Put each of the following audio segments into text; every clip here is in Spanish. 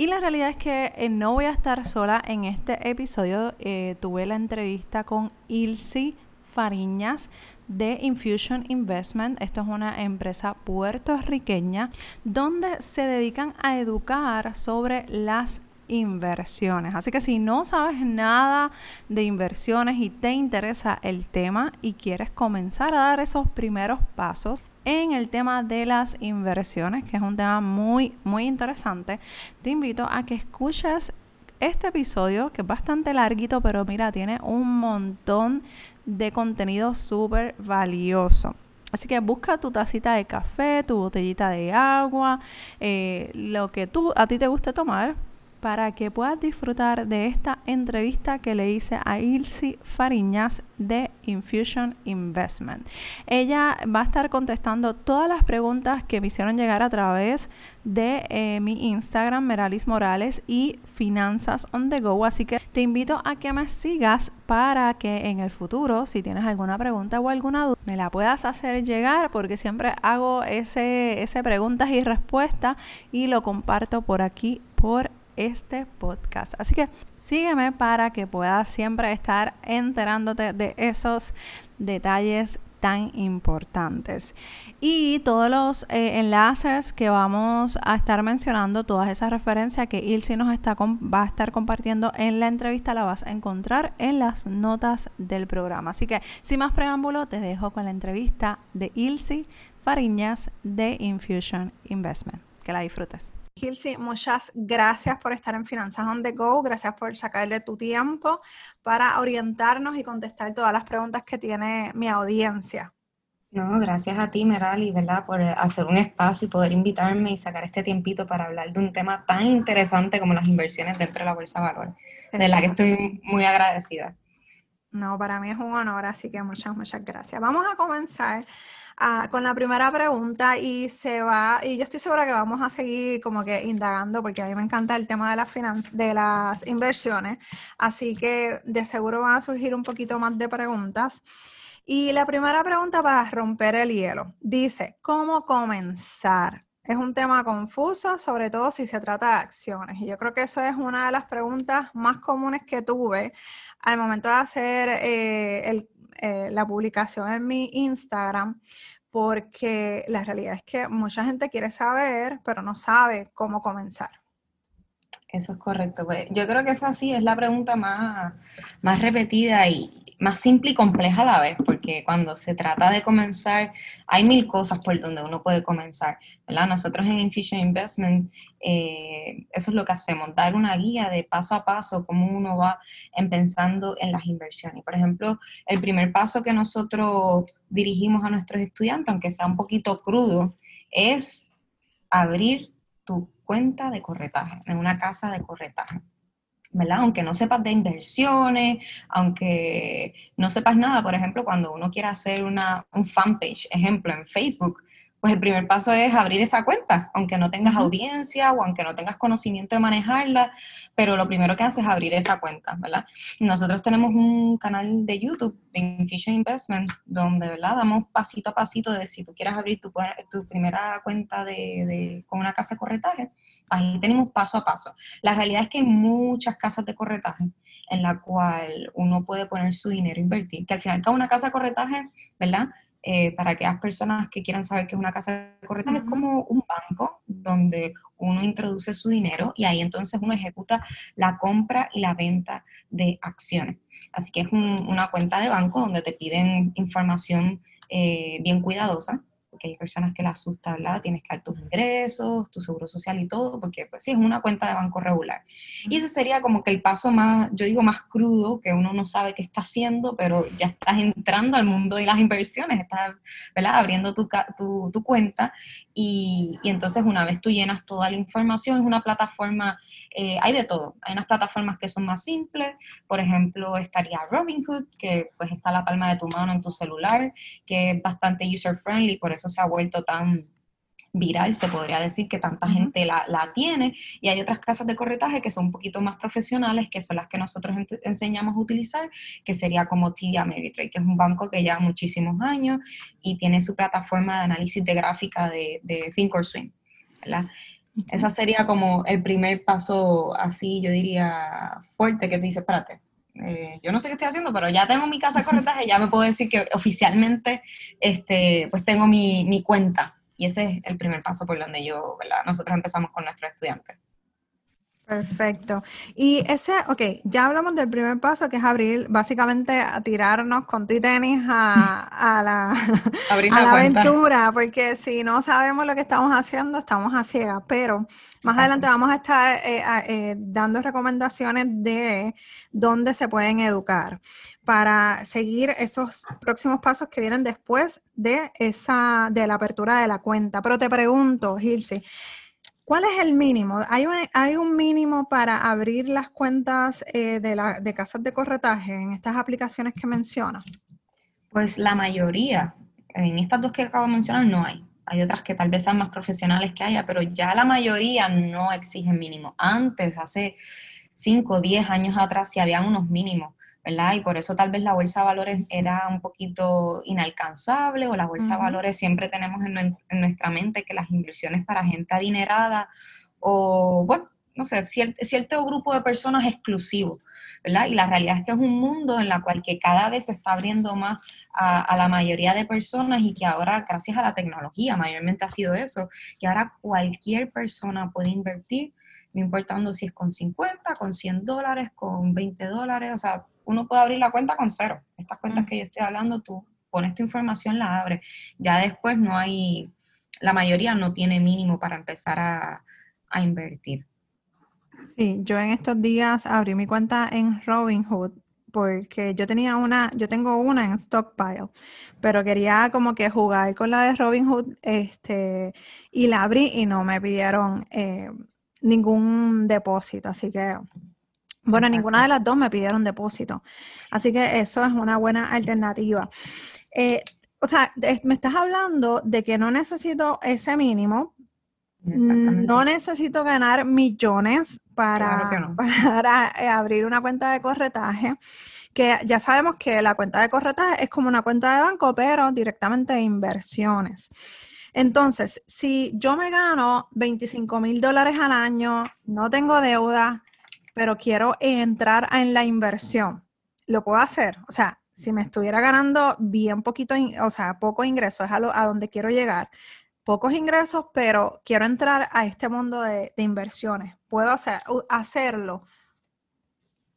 Y la realidad es que eh, no voy a estar sola en este episodio. Eh, tuve la entrevista con Ilse Fariñas de Infusion Investment. Esto es una empresa puertorriqueña donde se dedican a educar sobre las inversiones. Así que si no sabes nada de inversiones y te interesa el tema y quieres comenzar a dar esos primeros pasos, en el tema de las inversiones, que es un tema muy, muy interesante, te invito a que escuches este episodio, que es bastante larguito, pero mira, tiene un montón de contenido súper valioso. Así que busca tu tacita de café, tu botellita de agua, eh, lo que tú a ti te guste tomar para que puedas disfrutar de esta entrevista que le hice a Ilse Fariñas de Infusion Investment. Ella va a estar contestando todas las preguntas que me hicieron llegar a través de eh, mi Instagram, Meralis Morales y Finanzas on the Go. Así que te invito a que me sigas para que en el futuro, si tienes alguna pregunta o alguna duda, me la puedas hacer llegar porque siempre hago ese, ese preguntas y respuestas y lo comparto por aquí por este podcast. Así que sígueme para que puedas siempre estar enterándote de esos detalles tan importantes. Y todos los eh, enlaces que vamos a estar mencionando, todas esas referencias que Ilse nos está va a estar compartiendo en la entrevista, la vas a encontrar en las notas del programa. Así que sin más preámbulo, te dejo con la entrevista de Ilse Fariñas de Infusion Investment. Que la disfrutes. Gilsi, muchas gracias por estar en Finanzas on the Go, gracias por sacarle tu tiempo para orientarnos y contestar todas las preguntas que tiene mi audiencia. No, gracias a ti, Merali, ¿verdad? Por hacer un espacio y poder invitarme y sacar este tiempito para hablar de un tema tan interesante como las inversiones dentro de la Bolsa de Valor, de la que estoy muy agradecida. No, para mí es un honor, así que muchas, muchas gracias. Vamos a comenzar Ah, con la primera pregunta y se va, y yo estoy segura que vamos a seguir como que indagando porque a mí me encanta el tema de las, de las inversiones, así que de seguro van a surgir un poquito más de preguntas. Y la primera pregunta para romper el hielo dice, ¿cómo comenzar? Es un tema confuso, sobre todo si se trata de acciones. Y yo creo que eso es una de las preguntas más comunes que tuve al momento de hacer eh, el, eh, la publicación en mi Instagram porque la realidad es que mucha gente quiere saber, pero no sabe cómo comenzar. Eso es correcto. Pues yo creo que esa sí es la pregunta más, más repetida y, más simple y compleja a la vez, porque cuando se trata de comenzar, hay mil cosas por donde uno puede comenzar, ¿verdad? Nosotros en Infusion Investment, eh, eso es lo que hacemos, dar una guía de paso a paso, cómo uno va pensando en las inversiones. Por ejemplo, el primer paso que nosotros dirigimos a nuestros estudiantes, aunque sea un poquito crudo, es abrir tu cuenta de corretaje, en una casa de corretaje. ¿Verdad? Aunque no sepas de inversiones, aunque no sepas nada, por ejemplo, cuando uno quiere hacer una, un fanpage, ejemplo, en Facebook, pues el primer paso es abrir esa cuenta, aunque no tengas audiencia o aunque no tengas conocimiento de manejarla, pero lo primero que haces es abrir esa cuenta, ¿verdad? Nosotros tenemos un canal de YouTube de Infusion Investment donde, ¿verdad? Damos pasito a pasito de si tú quieres abrir tu, tu primera cuenta de, con una casa de corretaje, ahí tenemos paso a paso. La realidad es que hay muchas casas de corretaje en la cual uno puede poner su dinero invertir, que al final cada una casa de corretaje, ¿verdad? Eh, para aquellas personas que quieran saber qué es una casa de corretaje, es como un banco donde uno introduce su dinero y ahí entonces uno ejecuta la compra y la venta de acciones. Así que es una cuenta de banco donde te piden información eh, bien cuidadosa porque hay personas que les asusta, ¿verdad? Tienes que dar tus ingresos, tu seguro social y todo, porque pues sí, es una cuenta de banco regular. Y ese sería como que el paso más, yo digo más crudo, que uno no sabe qué está haciendo, pero ya estás entrando al mundo de las inversiones, estás, ¿verdad? Abriendo tu, tu, tu cuenta y, y, entonces una vez tú llenas toda la información, es una plataforma, eh, hay de todo, hay unas plataformas que son más simples, por ejemplo, estaría Robinhood, que pues está a la palma de tu mano en tu celular, que es bastante user friendly, por eso se ha vuelto tan viral, se podría decir que tanta gente la, tiene, y hay otras casas de corretaje que son un poquito más profesionales, que son las que nosotros enseñamos a utilizar, que sería como TD Ameritrade, que es un banco que lleva muchísimos años y tiene su plataforma de análisis de gráfica de, de Thinkorswim, ¿verdad? Esa sería como el primer paso así, yo diría, fuerte, que tú dices, espérate, eh, yo no sé qué estoy haciendo, pero ya tengo mi casa de corretaje, ya me puedo decir que oficialmente este, pues tengo mi, mi cuenta y ese es el primer paso por donde yo, ¿verdad? Nosotros empezamos con nuestros estudiantes. Perfecto. Y ese, ok, ya hablamos del primer paso, que es abrir, básicamente a tirarnos con tu tenis a, la, aventura, porque si no sabemos lo que estamos haciendo, estamos a ciegas. Pero más adelante vamos a estar eh, eh, dando recomendaciones de dónde se pueden educar para seguir esos próximos pasos que vienen después de esa, de la apertura de la cuenta. Pero te pregunto, Gilsi, ¿Cuál es el mínimo? ¿Hay un, hay un mínimo para abrir las cuentas eh, de, la, de casas de corretaje en estas aplicaciones que mencionas? Pues la mayoría, en estas dos que acabo de mencionar no hay. Hay otras que tal vez sean más profesionales que haya, pero ya la mayoría no exigen mínimo. Antes, hace 5 o 10 años atrás, sí habían unos mínimos ¿verdad? Y por eso tal vez la bolsa de valores era un poquito inalcanzable o la bolsa de valores siempre tenemos en, nuestra mente que las inversiones para gente adinerada o, bueno, no sé, cierto, grupo de personas exclusivo, ¿verdad? Y la realidad es que es un mundo en el cual que cada vez se está abriendo más a, a, la mayoría de personas y que ahora, gracias a la tecnología, mayormente ha sido eso, que ahora cualquier persona puede invertir, no importando si es con 50, con 100 dólares, con 20 dólares, o sea, uno puede abrir la cuenta con cero. Estas cuentas que yo estoy hablando, tú pones tu información, la abres. Ya después no hay, la mayoría no tiene mínimo para empezar a, invertir. Sí, yo en estos días abrí mi cuenta en Robinhood porque yo tenía una, yo tengo una en Stockpile, pero quería como que jugar con la de Robinhood, este, y la abrí y no me pidieron eh, ningún depósito, así que bueno, ninguna de las dos me pidieron depósito. Así que eso es una buena alternativa. Eh, o sea, me estás hablando de que no necesito ese mínimo. No necesito ganar millones para, para eh, abrir una cuenta de corretaje. Que ya sabemos que la cuenta de corretaje es como una cuenta de banco, pero directamente de inversiones. Entonces, si yo me gano 25 mil dólares al año, no tengo deuda, pero quiero entrar en la inversión, ¿lo puedo hacer? O sea, si me estuviera ganando bien poquito, o sea, poco ingreso, es a, a donde quiero llegar. Pocos ingresos, pero quiero entrar a este mundo de, inversiones. ¿Puedo hacer, hacerlo?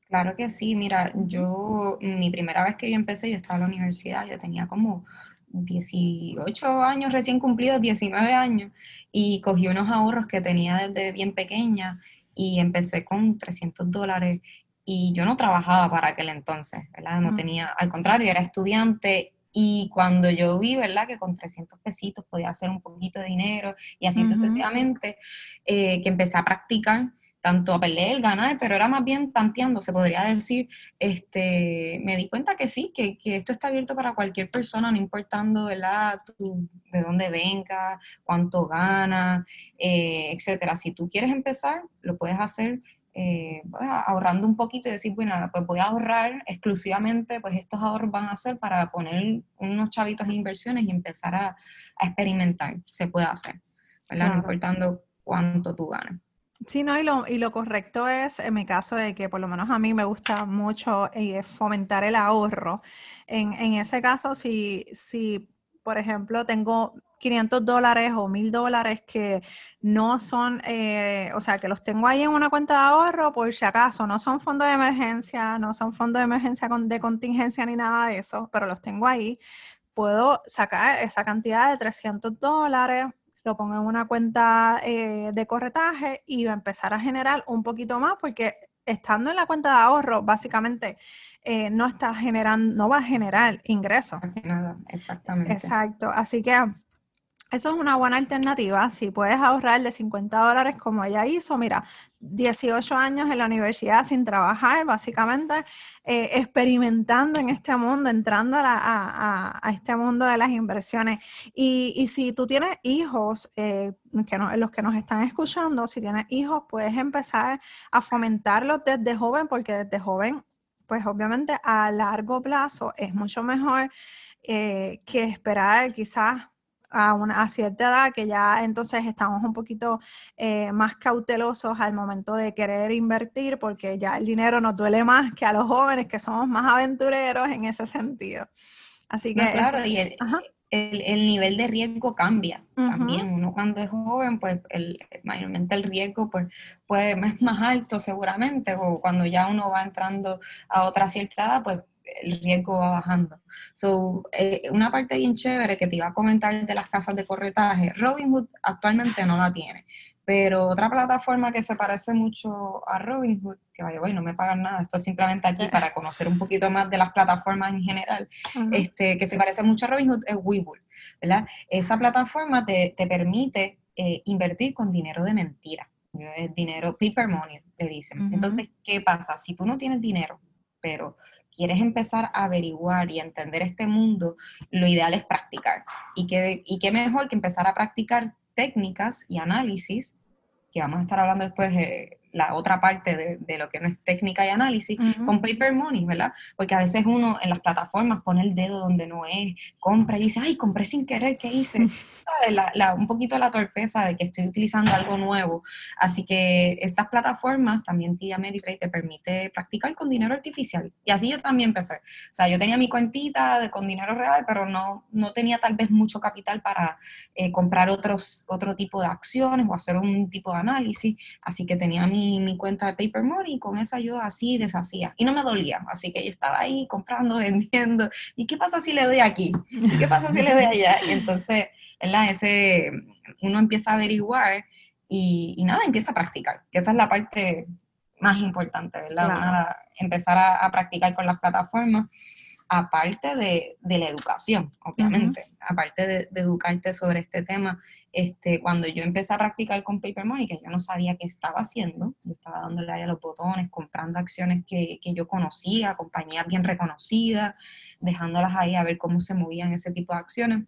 Claro que sí, mira, yo, mi primera vez que yo empecé, yo estaba en la universidad, yo tenía como 18 años recién cumplidos, 19 años, y cogí unos ahorros que tenía desde bien pequeña y empecé con 300 dólares y yo no trabajaba para aquel entonces, ¿verdad? No tenía, al contrario, era estudiante y cuando yo vi, ¿verdad? Que con 300 pesitos podía hacer un poquito de dinero y así sucesivamente, eh, que empecé a practicar tanto a perder, ganar, pero era más bien tanteando, se podría decir, este, me di cuenta que sí, que, que esto está abierto para cualquier persona, no importando, ¿verdad? de dónde venga, cuánto gana, eh, etcétera. Si tú quieres empezar, lo puedes hacer eh, pues, ahorrando un poquito y decir, bueno, pues voy a ahorrar exclusivamente, pues estos ahorros van a ser para poner unos chavitos en inversiones y empezar a, experimentar. Se puede hacer, ¿verdad? No importando cuánto tú ganas. Sí, no, y lo, y lo correcto es, en mi caso, de que por lo menos a mí me gusta mucho eh, fomentar el ahorro. En, en ese caso, si, si, por ejemplo, tengo 500 dólares o 1000 dólares que no son, eh, o sea, que los tengo ahí en una cuenta de ahorro por si acaso, no son fondos de emergencia, no son fondos de emergencia de contingencia ni nada de eso, pero los tengo ahí puedo sacar esa cantidad de 300 dólares, lo pongo en una cuenta eh, de corretaje y va a empezar a generar un poquito más porque estando en la cuenta de ahorro, básicamente eh, no está generando, no va a generar ingresos. Así nada, exactamente. Exacto. Así que eso es una buena alternativa. Si puedes ahorrar de 50 dólares como ella hizo, mira, 18 años en la universidad sin trabajar, básicamente eh, experimentando en este mundo, entrando a, este mundo de las inversiones. Y, si tú tienes hijos, eh, los que nos están escuchando, si tienes hijos, puedes empezar a fomentarlos desde joven, porque desde joven, pues obviamente a largo plazo es mucho mejor eh, que esperar quizás a, una, cierta edad que ya entonces estamos un poquito eh, más cautelosos al momento de querer invertir porque ya el dinero nos duele más que a los jóvenes que somos más aventureros en ese sentido. Así que... claro, y el, nivel de riesgo cambia también. Uno cuando es joven, pues el, mayormente el riesgo pues, puede, es más alto seguramente, o cuando ya uno va entrando a otra cierta edad, pues el riesgo va bajando. So, eh, una parte bien chévere que te iba a comentar de las casas de corretaje, Robinhood actualmente no la tiene, pero otra plataforma que se parece mucho a Robinhood, que vaya, bueno, no me pagan nada, esto es simplemente aquí para conocer un poquito más de las plataformas en general, este, que se parece mucho a Robinhood es Webull, ¿verdad? Esa plataforma te, permite eh, invertir con dinero de mentira, es dinero paper money, le dicen. Entonces, ¿qué pasa? Si tú no tienes dinero, pero quieres empezar a averiguar y entender este mundo, lo ideal es practicar. Y qué, y qué mejor que empezar a practicar técnicas y análisis, que vamos a estar hablando después de la otra parte de, lo que no es técnica y análisis, con paper money, ¿verdad? Porque a veces uno en las plataformas pone el dedo donde no es, compra y dice, ay, compré sin querer, ¿qué hice? La, un poquito la torpeza de que estoy utilizando algo nuevo. Así que estas plataformas, también TIA Ameritrade, te permite practicar con dinero artificial. Y así yo también empecé. O sea, yo tenía mi cuentita de, con dinero real, pero no, no tenía tal vez mucho capital para eh, comprar otros, otro tipo de acciones o hacer un tipo de análisis. Así que tenía mi mi, cuenta de Paper Money y con esa yo así deshacía. Y no me dolía, así que yo estaba ahí comprando, vendiendo. ¿Y qué pasa si le doy aquí? ¿Y qué pasa si le doy allá? Y entonces, ¿verdad? Ese, uno empieza a averiguar y, nada, empieza a practicar, que esa es la parte más importante, ¿verdad? empezar a, a practicar con las plataformas aparte de, la educación, obviamente, aparte de, educarte sobre este tema, este, cuando yo empecé a practicar con Paper Money, que yo no sabía qué estaba haciendo, yo estaba dándole ahí a los botones, comprando acciones que, yo conocía, compañías bien reconocidas, dejándolas ahí a ver cómo se movían ese tipo de acciones,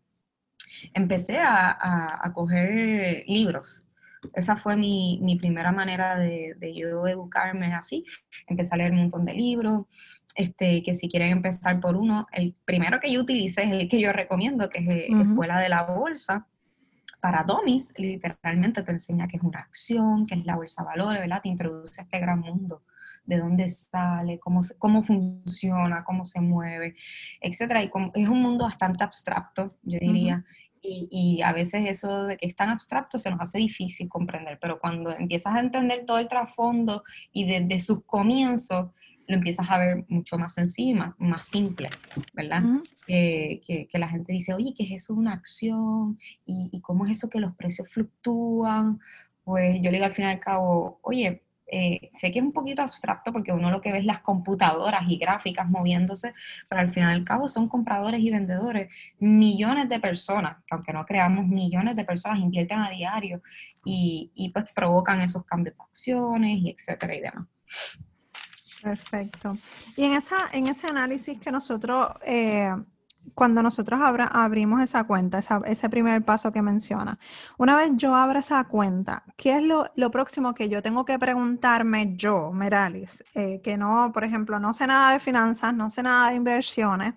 empecé a, a, coger libros, esa fue mi, primera manera de, de, yo educarme así. Empecé a leer un montón de libros, este, que si quieren empezar por uno, el primero que yo utilicé es el que yo recomiendo, que es eh, Escuela de la Bolsa. Para Domis, literalmente te enseña qué es una acción, qué es la bolsa de valores, ¿verdad? Te introduce a este gran mundo, de dónde sale, cómo, cómo funciona, cómo se mueve, etc. Y es un mundo bastante abstracto, yo diría. y, y, a veces eso de que es tan abstracto se nos hace difícil comprender, pero cuando empiezas a entender todo el trasfondo y desde sus comienzos, lo empiezas a ver mucho más sencillo más, simple, ¿verdad? que, la gente dice, oye, ¿qué es eso una acción? ¿Y, cómo es eso que los precios fluctúan? Pues yo le digo al fin y al cabo, oye, eh, sé que es un poquito abstracto porque uno lo que ve es las computadoras y gráficas moviéndose, pero al final y al cabo son compradores y vendedores. Millones de personas, aunque no creamos, millones de personas invierten a diario y, y pues provocan esos cambios de acciones y etcétera y demás. Perfecto. Y en, esa, en ese análisis que nosotros, eh, cuando nosotros abrimos esa cuenta, ese primer paso que menciona, una vez yo abra esa cuenta, ¿qué es lo, próximo que yo tengo que preguntarme yo, Meralis? Eh, que no, por ejemplo, no sé nada de finanzas, no sé nada de inversiones.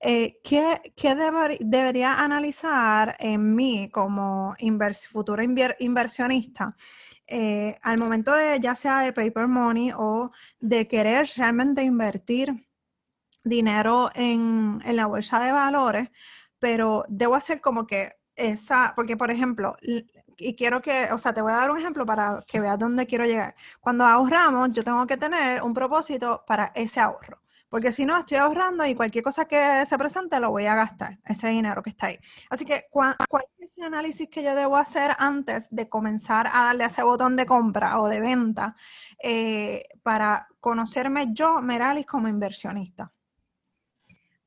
Eh, ¿Qué, debería analizar en mí como futuro inversionista? Eh, al momento de ya sea de paper money o de querer realmente invertir dinero en, la bolsa de valores, pero debo hacer como que esa, porque por ejemplo, y quiero que, o sea, te voy a dar un ejemplo para que veas dónde quiero llegar. Cuando ahorramos, yo tengo que tener un propósito para ese ahorro. Porque si no estoy ahorrando y cualquier cosa que se presente lo voy a gastar, ese dinero que está ahí. Así que, ¿cuál, es ese análisis que yo debo hacer antes de comenzar a darle a ese botón de compra o de venta eh, para conocerme yo, Meralis, como inversionista?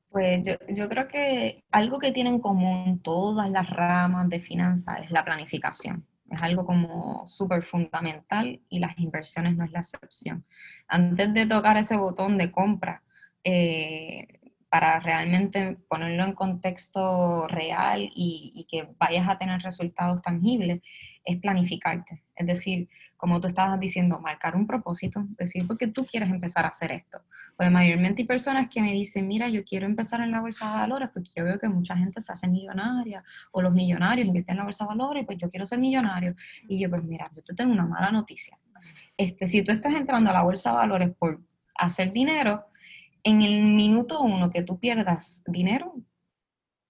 Pues yo, yo, creo que algo que tienen en común todas las ramas de finanzas es la planificación. Es algo como súper fundamental y las inversiones no es la excepción. Antes de tocar ese botón de compra, eh, para realmente ponerlo en contexto real y, y, que vayas a tener resultados tangibles, es planificarte. Es decir, como tú estabas diciendo, marcar un propósito, decir, ¿por qué tú quieres empezar a hacer esto? Pues mayormente hay personas que me dicen, mira, yo quiero empezar en la bolsa de valores porque yo veo que mucha gente se hace millonaria o los millonarios invierten en la bolsa de valores, pues yo quiero ser millonario. Y yo, pues mira, yo te tengo una mala noticia. Este, si tú estás entrando a la bolsa de valores por hacer dinero, en el minuto uno que tú pierdas dinero,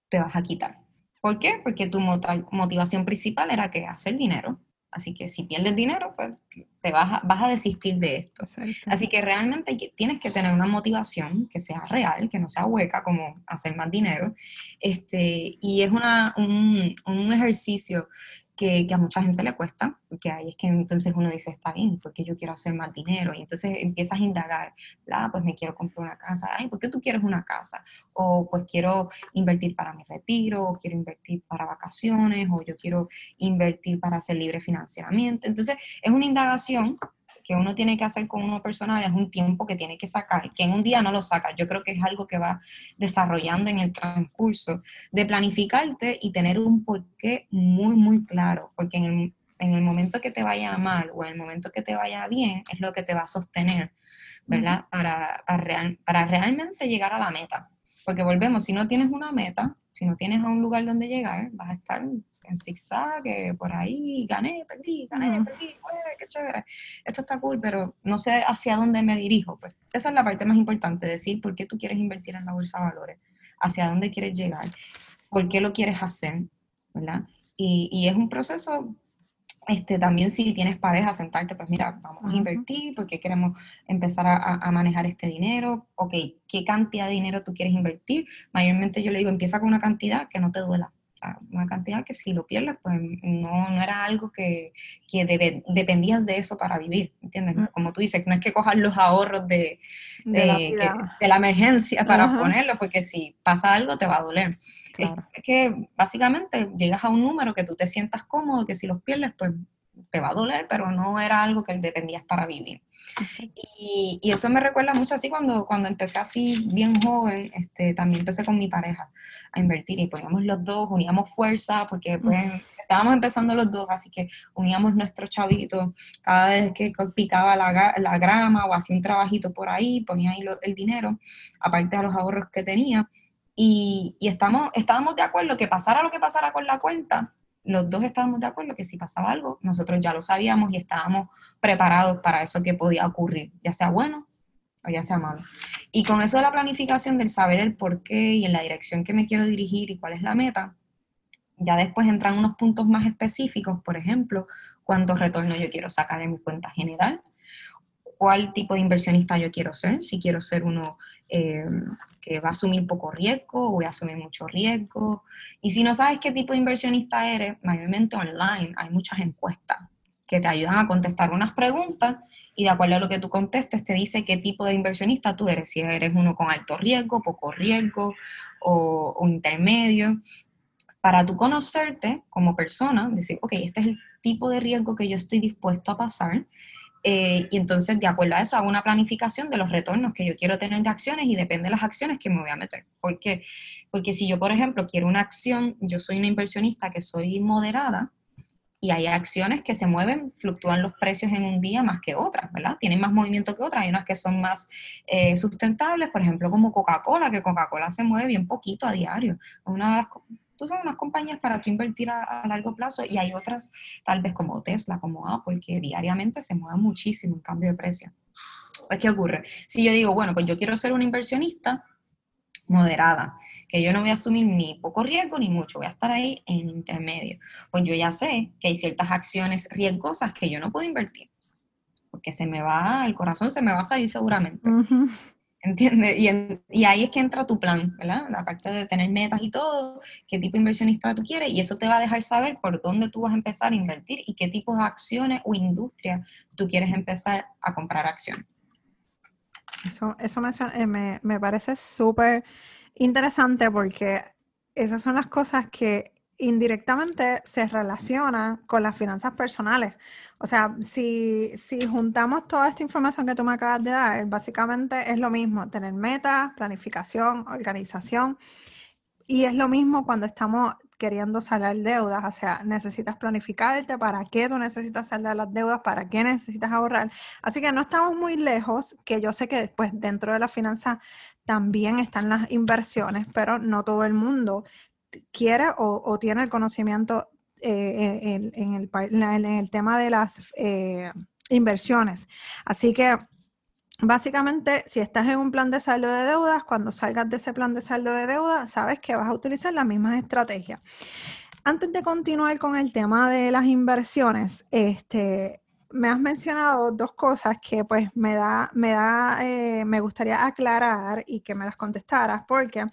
te vas a quitar. ¿Por qué? Porque tu motivación principal era que hacer dinero. Así que si pierdes dinero, pues te vas a, vas a desistir de esto. Así que realmente tienes que tener una motivación que sea real, que no sea hueca, como hacer más dinero. Este, y es una, un, un ejercicio que, a mucha gente le cuesta, porque ahí es que entonces uno dice, está bien, porque yo quiero hacer más dinero, y entonces empiezas a indagar, ah, pues me quiero comprar una casa, ay, ¿por qué tú quieres una casa? O pues quiero invertir para mi retiro, o quiero invertir para vacaciones, o yo quiero invertir para ser libre financieramente. Entonces es una indagación que uno tiene que hacer con uno personal es un tiempo que tiene que sacar, que en un día no lo saca. Yo creo que es algo que va desarrollando en el transcurso de planificarte y tener un porqué muy, muy claro, porque en el, en el momento que te vaya mal o en el momento que te vaya bien es lo que te va a sostener, ¿verdad? Para, para, para realmente llegar a la meta. Porque volvemos, si no tienes una meta, si no tienes a un lugar donde llegar, vas a estar en zigzag, por ahí gané, perdí, gané, perdí, qué chévere, esto está cool, pero no sé hacia dónde me dirijo. Pues esa es la parte más importante, decir por qué tú quieres invertir en la bolsa de valores, hacia dónde quieres llegar, por qué lo quieres hacer, ¿verdad? Y, y es un proceso este, también si tienes pareja, sentarte, pues mira, vamos a invertir, porque queremos empezar a, a, manejar este dinero, ok, ¿qué cantidad de dinero tú quieres invertir? Mayormente yo le digo, empieza con una cantidad que no te duela, una cantidad que si lo pierdes, pues no, no era algo que, que dependías de eso para vivir, ¿entiendes? Mm. Como tú dices, no es que cojas los ahorros de, de, la, emergencia para ponerlos, porque si pasa algo te va a doler. Es, que básicamente llegas a un número que tú te sientas cómodo, que si los pierdes, pues te va a doler, pero no era algo que dependías para vivir. Y, y, eso me recuerda mucho así cuando, cuando empecé así bien joven, este, también empecé con mi pareja a invertir y poníamos los dos, uníamos fuerza, porque pues, estábamos empezando los dos, así que uníamos nuestros chavitos, cada vez que picaba la, la grama o hacía un trabajito por ahí, ponía ahí el dinero, aparte de los ahorros que tenía, y, y estamos, estábamos de acuerdo que pasara lo que pasara con la cuenta, los dos estábamos de acuerdo que si pasaba algo, nosotros ya lo sabíamos y estábamos preparados para eso que podía ocurrir, ya sea bueno o ya sea malo. Y con eso de la planificación, del saber el por qué y en la dirección que me quiero dirigir y cuál es la meta, ya después entran unos puntos más específicos, por ejemplo, cuánto retorno yo quiero sacar en mi cuenta general, cuál tipo de inversionista yo quiero ser, si quiero ser uno eh, que va a asumir poco riesgo voy a asumir mucho riesgo. Y si no sabes qué tipo de inversionista eres, mayormente online hay muchas encuestas que te ayudan a contestar unas preguntas y de acuerdo a lo que tú contestes te dice qué tipo de inversionista tú eres, si eres uno con alto riesgo, poco riesgo o, o intermedio, para tú conocerte como persona, decir, ok, este es el tipo de riesgo que yo estoy dispuesto a pasar eh, y entonces, de acuerdo a eso, hago una planificación de los retornos que yo quiero tener de acciones y depende de las acciones que me voy a meter. ¿Por qué? Porque si yo, por ejemplo, quiero una acción, yo soy una inversionista que soy moderada y hay acciones que se mueven, fluctúan los precios en un día más que otras, ¿verdad? Tienen más movimiento que otras. Hay unas que son más eh, sustentables, por ejemplo, como Coca-Cola, que Coca-Cola se mueve bien poquito a diario. Una de las son unas compañías para tú invertir a, largo plazo y hay otras, tal vez como Tesla, como Apple, que diariamente se mueven muchísimo en cambio de precio. Pues, ¿qué ocurre? Si yo digo, bueno, pues yo quiero ser una inversionista moderada, que yo no voy a asumir ni poco riesgo ni mucho, voy a estar ahí en intermedio. Pues yo ya sé que hay ciertas acciones riesgosas que yo no puedo invertir, porque se me va, el corazón se me va a salir seguramente. ¿Entiendes? Y, y, ahí es que entra tu plan, ¿verdad? Aparte de tener metas y todo, qué tipo de inversionista tú quieres, y eso te va a dejar saber por dónde tú vas a empezar a invertir y qué tipos de acciones o industrias tú quieres empezar a comprar acciones. Eso, eso me, eh, me, me parece súper interesante porque esas son las cosas que indirectamente se relacionan con las finanzas personales. O sea, si, si, juntamos toda esta información que tú me acabas de dar, básicamente es lo mismo, tener metas, planificación, organización. Y es lo mismo cuando estamos queriendo saldar deudas, o sea, necesitas planificarte para qué tú necesitas saldar las deudas, para qué necesitas ahorrar. Así que no estamos muy lejos, que yo sé que después dentro de la finanza también están las inversiones, pero no todo el mundo quiere o, tiene el conocimiento eh, en, el, tema de las eh, inversiones. Así que básicamente, si estás en un plan de saldo de deudas, cuando salgas de ese plan de saldo de deudas, sabes que vas a utilizar las mismas estrategias. Antes de continuar con el tema de las inversiones, este, me has mencionado dos cosas que pues me da, me da, eh, me gustaría aclarar y que me las contestaras, porque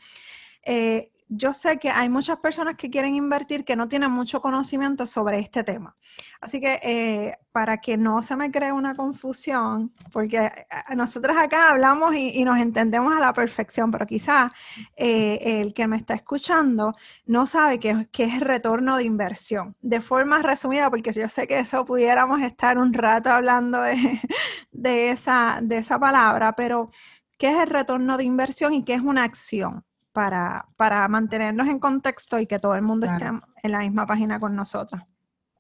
yo sé que hay muchas personas que quieren invertir que no tienen mucho conocimiento sobre este tema. Así que eh, para que no se me cree una confusión, porque eh, nosotros acá hablamos y, nos entendemos a la perfección, pero quizá eh, el que me está escuchando no sabe qué, es es retorno de inversión. De forma resumida, porque yo sé que eso pudiéramos estar un rato hablando de, esa, de esa palabra, pero ¿qué es el retorno de inversión y qué es una acción? Para, para mantenernos en contexto y que todo el mundo esté en la misma página con nosotros.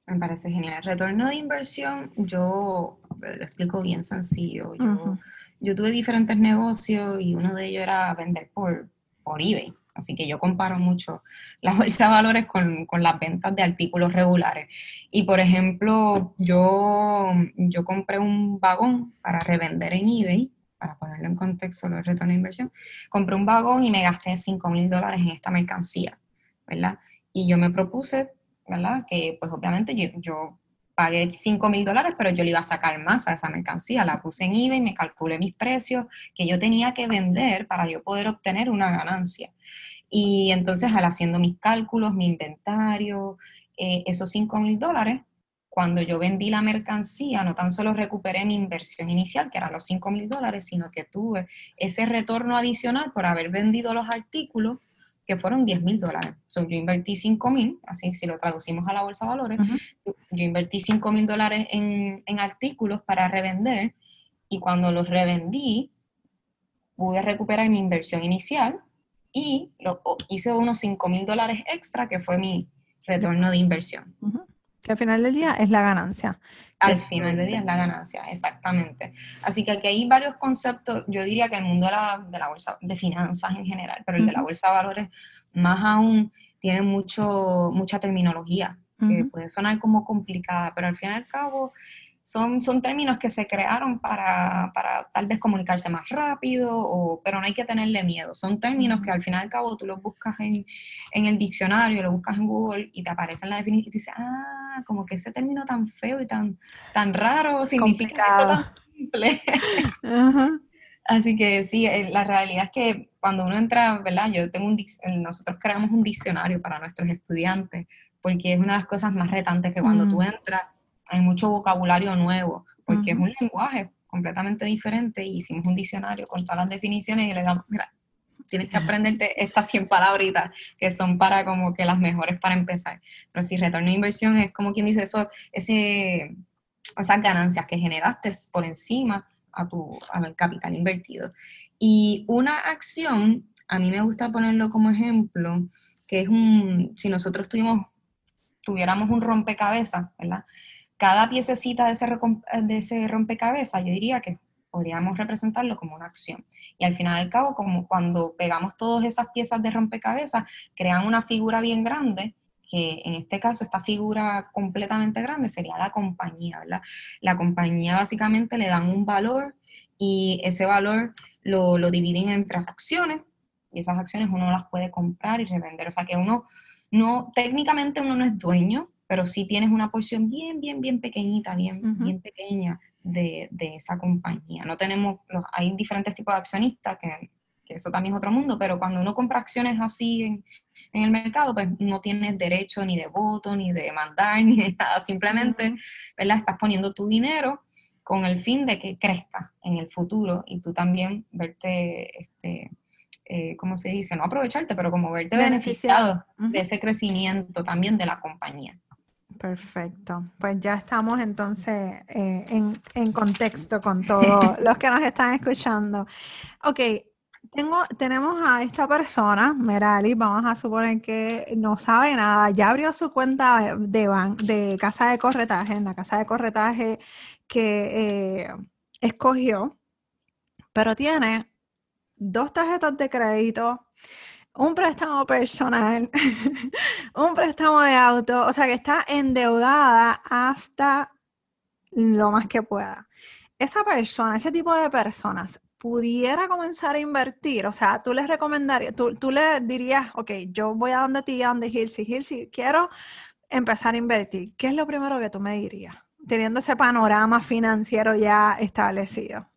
Me parece genial. Retorno de inversión, yo lo explico bien sencillo. Yo, yo tuve diferentes negocios y uno de ellos era vender por, por eBay. Así que yo comparo mucho la bolsa de valores con, con, las ventas de artículos regulares. Y por ejemplo, yo, yo compré un vagón para revender en eBay para ponerlo en contexto, lo de retorno de inversión, compré un vagón y me gasté 5 mil dólares en esta mercancía, ¿verdad? Y yo me propuse, ¿verdad? Que pues obviamente yo, yo pagué 5 mil dólares, pero yo le iba a sacar más a esa mercancía. La puse en eBay, me calculé mis precios que yo tenía que vender para yo poder obtener una ganancia. Y entonces, al haciendo mis cálculos, mi inventario, eh, esos 5 mil dólares, cuando yo vendí la mercancía, no tan solo recuperé mi inversión inicial, que eran los 5 mil dólares, sino que tuve ese retorno adicional por haber vendido los artículos, que fueron 10 mil dólares. yo invertí 5 mil, así si lo traducimos a la bolsa de valores, yo invertí 5 mil dólares en, en artículos para revender y cuando los revendí, pude recuperar mi inversión inicial y lo, hice unos 5 mil dólares extra, que fue mi retorno de inversión. Que al final del día es la ganancia. Al final del día es la ganancia, exactamente. Así que aquí hay varios conceptos, yo diría que el mundo de la, de la bolsa, de finanzas en general, pero el de la bolsa de valores más aún tiene mucho, mucha terminología, que puede sonar como complicada, pero al fin y al cabo son, son términos que se crearon para, para, tal vez comunicarse más rápido, o, pero no hay que tenerle miedo. Son términos que al fin y al cabo tú los buscas en, en el diccionario, los buscas en Google y te aparece en la definición y dices, ah, como que ese término tan feo y tan, tan raro significa esto tan simple. Así que sí, eh, la realidad es que cuando uno entra, ¿verdad? Yo tengo un nosotros creamos un diccionario para nuestros estudiantes, porque es una de las cosas más retantes que cuando tú entras hay mucho vocabulario nuevo, porque es un lenguaje completamente diferente y hicimos un diccionario con todas las definiciones y le damos, mira, tienes que aprenderte estas 100 palabritas que son para como que las mejores para empezar. Pero si retorno de inversión es como quien dice eso, ese, esas ganancias que generaste por encima a tu al capital invertido. Y una acción, a mí me gusta ponerlo como ejemplo, que es un, si nosotros tuvimos, tuviéramos un rompecabezas, ¿verdad? Cada piececita de ese, de ese rompecabezas, yo diría que podríamos representarlo como una acción. Y al final del cabo, como cuando pegamos todas esas piezas de rompecabezas, crean una figura bien grande, que en este caso esta figura completamente grande sería la compañía, ¿verdad? La compañía básicamente le dan un valor y ese valor lo, lo dividen entre acciones y esas acciones uno las puede comprar y revender. O sea que uno no, técnicamente uno no es dueño pero sí tienes una porción bien, bien, bien pequeñita, bien, bien pequeña de, esa compañía. No tenemos, los, hay diferentes tipos de accionistas, que, eso también es otro mundo, pero cuando uno compra acciones así en, el mercado, pues no tienes derecho ni de voto, ni de mandar, ni de nada, simplemente, ¿verdad? Estás poniendo tu dinero con el fin de que crezca en el futuro y tú también verte, este, eh, ¿cómo se dice? No aprovecharte, pero como verte beneficiado, de ese crecimiento también de la compañía. Perfecto. Pues ya estamos entonces eh, en, contexto con todos los que nos están escuchando. Ok, tengo, tenemos a esta persona, Merali, vamos a suponer que no sabe nada, ya abrió su cuenta de, de casa de corretaje, en la casa de corretaje que eh, escogió, pero tiene dos tarjetas de crédito, un préstamo personal, un préstamo de auto, o sea que está endeudada hasta lo más que pueda. Esa persona, ese tipo de personas, pudiera comenzar a invertir, o sea, tú les recomendarías, tú, tú le dirías, ok, yo voy a donde ti, a donde Hilsi, Hilsi, quiero empezar a invertir. ¿Qué es lo primero que tú me dirías? teniendo ese panorama financiero ya establecido?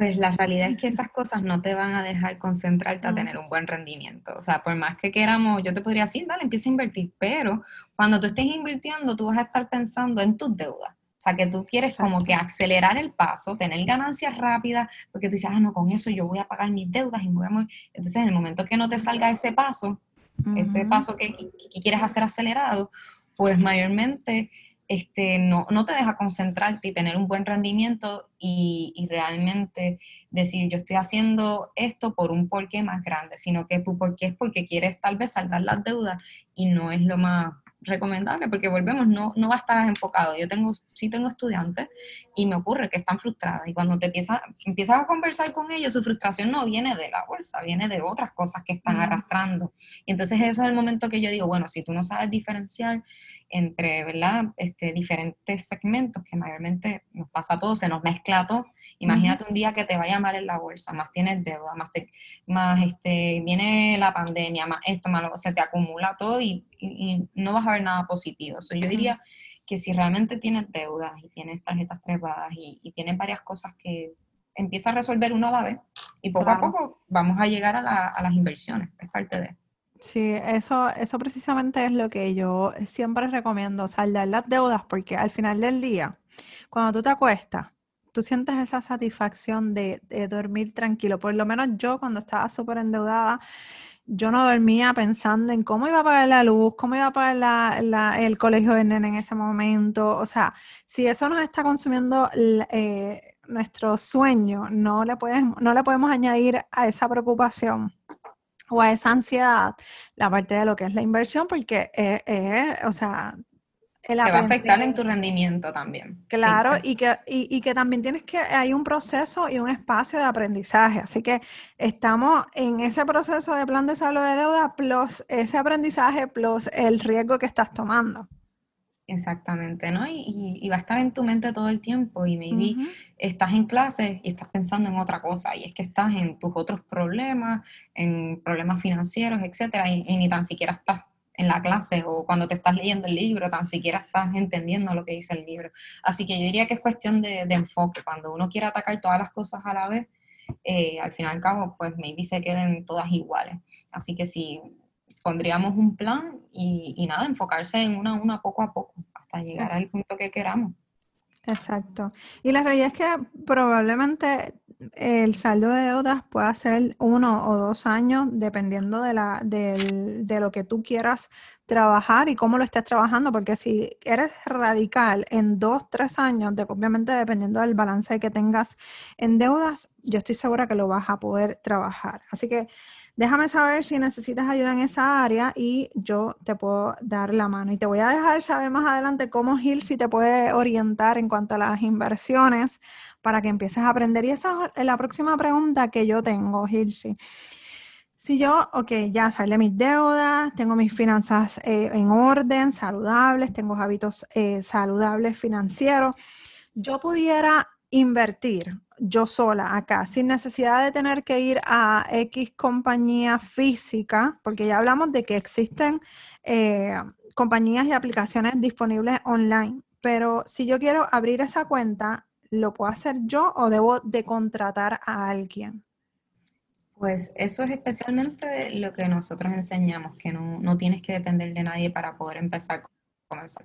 Pues la realidad es que esas cosas no te van a dejar concentrarte a tener un buen rendimiento. O sea, por más que queramos, yo te podría decir, dale, empieza a invertir, pero cuando tú estés invirtiendo, tú vas a estar pensando en tus deudas. O sea, que tú quieres como que acelerar el paso, tener ganancias rápidas, porque tú dices, ah, no, con eso yo voy a pagar mis deudas y voy a Entonces, en el momento que no te salga ese paso, ese paso que, que quieres hacer acelerado, pues mayormente este, no, no, te deja concentrarte y tener un buen rendimiento y, y, realmente decir yo estoy haciendo esto por un porqué más grande, sino que tu porqué es porque quieres tal vez saldar las deudas y no es lo más, recomendable, porque volvemos, no, no va a estar enfocado. Yo tengo, sí tengo estudiantes y me ocurre que están frustradas y cuando te empiezas, empiezas a conversar con ellos, su frustración no viene de la bolsa, viene de otras cosas que están arrastrando. Y entonces ese es el momento que yo digo, bueno, si tú no sabes diferenciar entre, ¿verdad? Este, diferentes segmentos que mayormente nos pasa a todos, se nos mezcla todo. Imagínate un día que te vaya mal en la bolsa, más tienes deuda, más, te, más este, viene la pandemia, más esto, más lo, se te acumula todo y, no vas a ver nada positivo. yo diría que si realmente tienes deudas y tienes tarjetas trepadas y, y tienes varias cosas que empieza a resolver una a la vez y poco a poco vamos a llegar a, a las inversiones, es parte de Sí, eso, eso precisamente es lo que yo siempre recomiendo, saldar las deudas, porque al final del día, cuando tú te acuestas, tú sientes esa satisfacción de, dormir tranquilo. Por lo menos yo cuando estaba súper endeudada, yo no dormía pensando en cómo iba a pagar la luz, cómo iba a pagar el colegio de nene en ese momento. O sea, si eso nos está consumiendo eh, nuestro sueño, no le, no le podemos añadir a esa preocupación o a esa ansiedad la parte de lo que es la inversión, porque, es, o sea, el va a afectar en tu rendimiento también. Claro, y, que, y, que también tienes que, hay un proceso y un espacio de aprendizaje, así que estamos en ese proceso de plan de salud de deuda, plus ese aprendizaje, plus el riesgo que estás tomando. Exactamente, ¿no? Y, va a estar en tu mente todo el tiempo y maybe estás en clase y estás pensando en otra cosa y es que estás en tus otros problemas, en problemas financieros, etcétera, y, ni tan siquiera estás en la clase o cuando te estás leyendo el libro, tan siquiera estás entendiendo lo que dice el libro. Así que yo diría que es cuestión de, enfoque. Cuando uno quiere atacar todas las cosas a la vez, eh, al fin y al cabo, pues maybe se queden todas iguales. Así que si pondríamos un plan y, nada, enfocarse en una a una poco a poco hasta llegar al punto que queramos. Exacto. Y la realidad es que probablemente el saldo de deudas pueda ser uno o dos años dependiendo de, la, de lo que tú quieras trabajar y cómo lo estés trabajando, porque si eres radical en dos, tres años, de, obviamente dependiendo del balance que tengas en deudas, yo estoy segura que lo vas a poder trabajar. Así que Déjame saber si necesitas ayuda en esa área y yo te puedo dar la mano. Y te voy a dejar saber más adelante cómo si te puede orientar en cuanto a las inversiones para que empieces a aprender. Y esa es la próxima pregunta que yo tengo, Gilsi. Si yo, ok, ya sale mis deudas, tengo mis finanzas eh, en orden, saludables, tengo hábitos eh, saludables financieros, yo pudiera invertir yo sola acá, sin necesidad de tener que ir a X compañía física, porque ya hablamos de que existen eh, compañías y aplicaciones disponibles online, pero si yo quiero abrir esa cuenta, ¿lo puedo hacer yo o debo de contratar a alguien? Pues eso es especialmente lo que nosotros enseñamos, que no, tienes que depender de nadie para poder empezar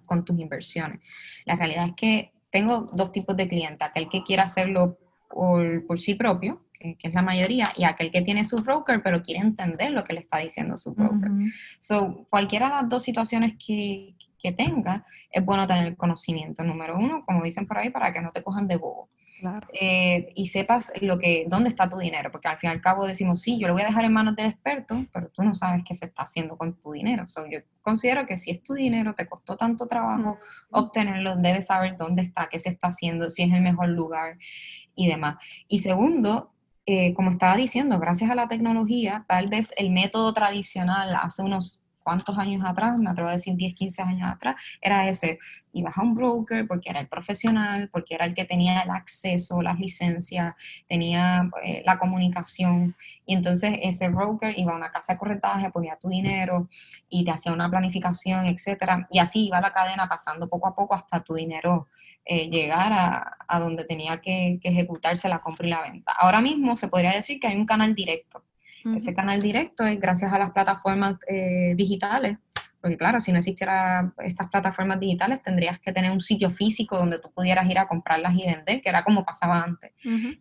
con tus inversiones. La realidad es que tengo dos tipos de clientes, aquel que quiere hacerlo por, por sí propio, que, es la mayoría, y aquel que tiene su broker, pero quiere entender lo que le está diciendo su broker. So, cualquiera de las dos situaciones que, que tenga, es bueno tener conocimiento. Número uno, como dicen por ahí, para que no te cojan de bobo. Eh, y sepas lo que, dónde está tu dinero, porque al fin y al cabo decimos, sí, yo lo voy a dejar en manos del experto, pero tú no sabes qué se está haciendo con tu dinero. yo considero que si es tu dinero, te costó tanto trabajo obtenerlo, debes saber dónde está, qué se está haciendo, si es el mejor lugar y demás. Y segundo, eh, como estaba diciendo, gracias a la tecnología, tal vez el método tradicional hace unos cuántos años atrás, me atrevo a decir 10, 15 años atrás, era ese, ibas a un broker porque era el profesional, porque era el que tenía el acceso, las licencias, tenía eh, la comunicación, y entonces ese broker iba a una casa de corretaje, ponía tu dinero y te hacía una planificación, etcétera, y así iba la cadena pasando poco a poco hasta tu dinero eh, llegar a, donde tenía que, que, ejecutarse la compra y la venta. Ahora mismo se podría decir que hay un canal directo. Ese canal directo es gracias a las plataformas eh, digitales, porque claro, si no existieran estas plataformas digitales, tendrías que tener un sitio físico donde tú pudieras ir a comprarlas y vender, que era como pasaba antes.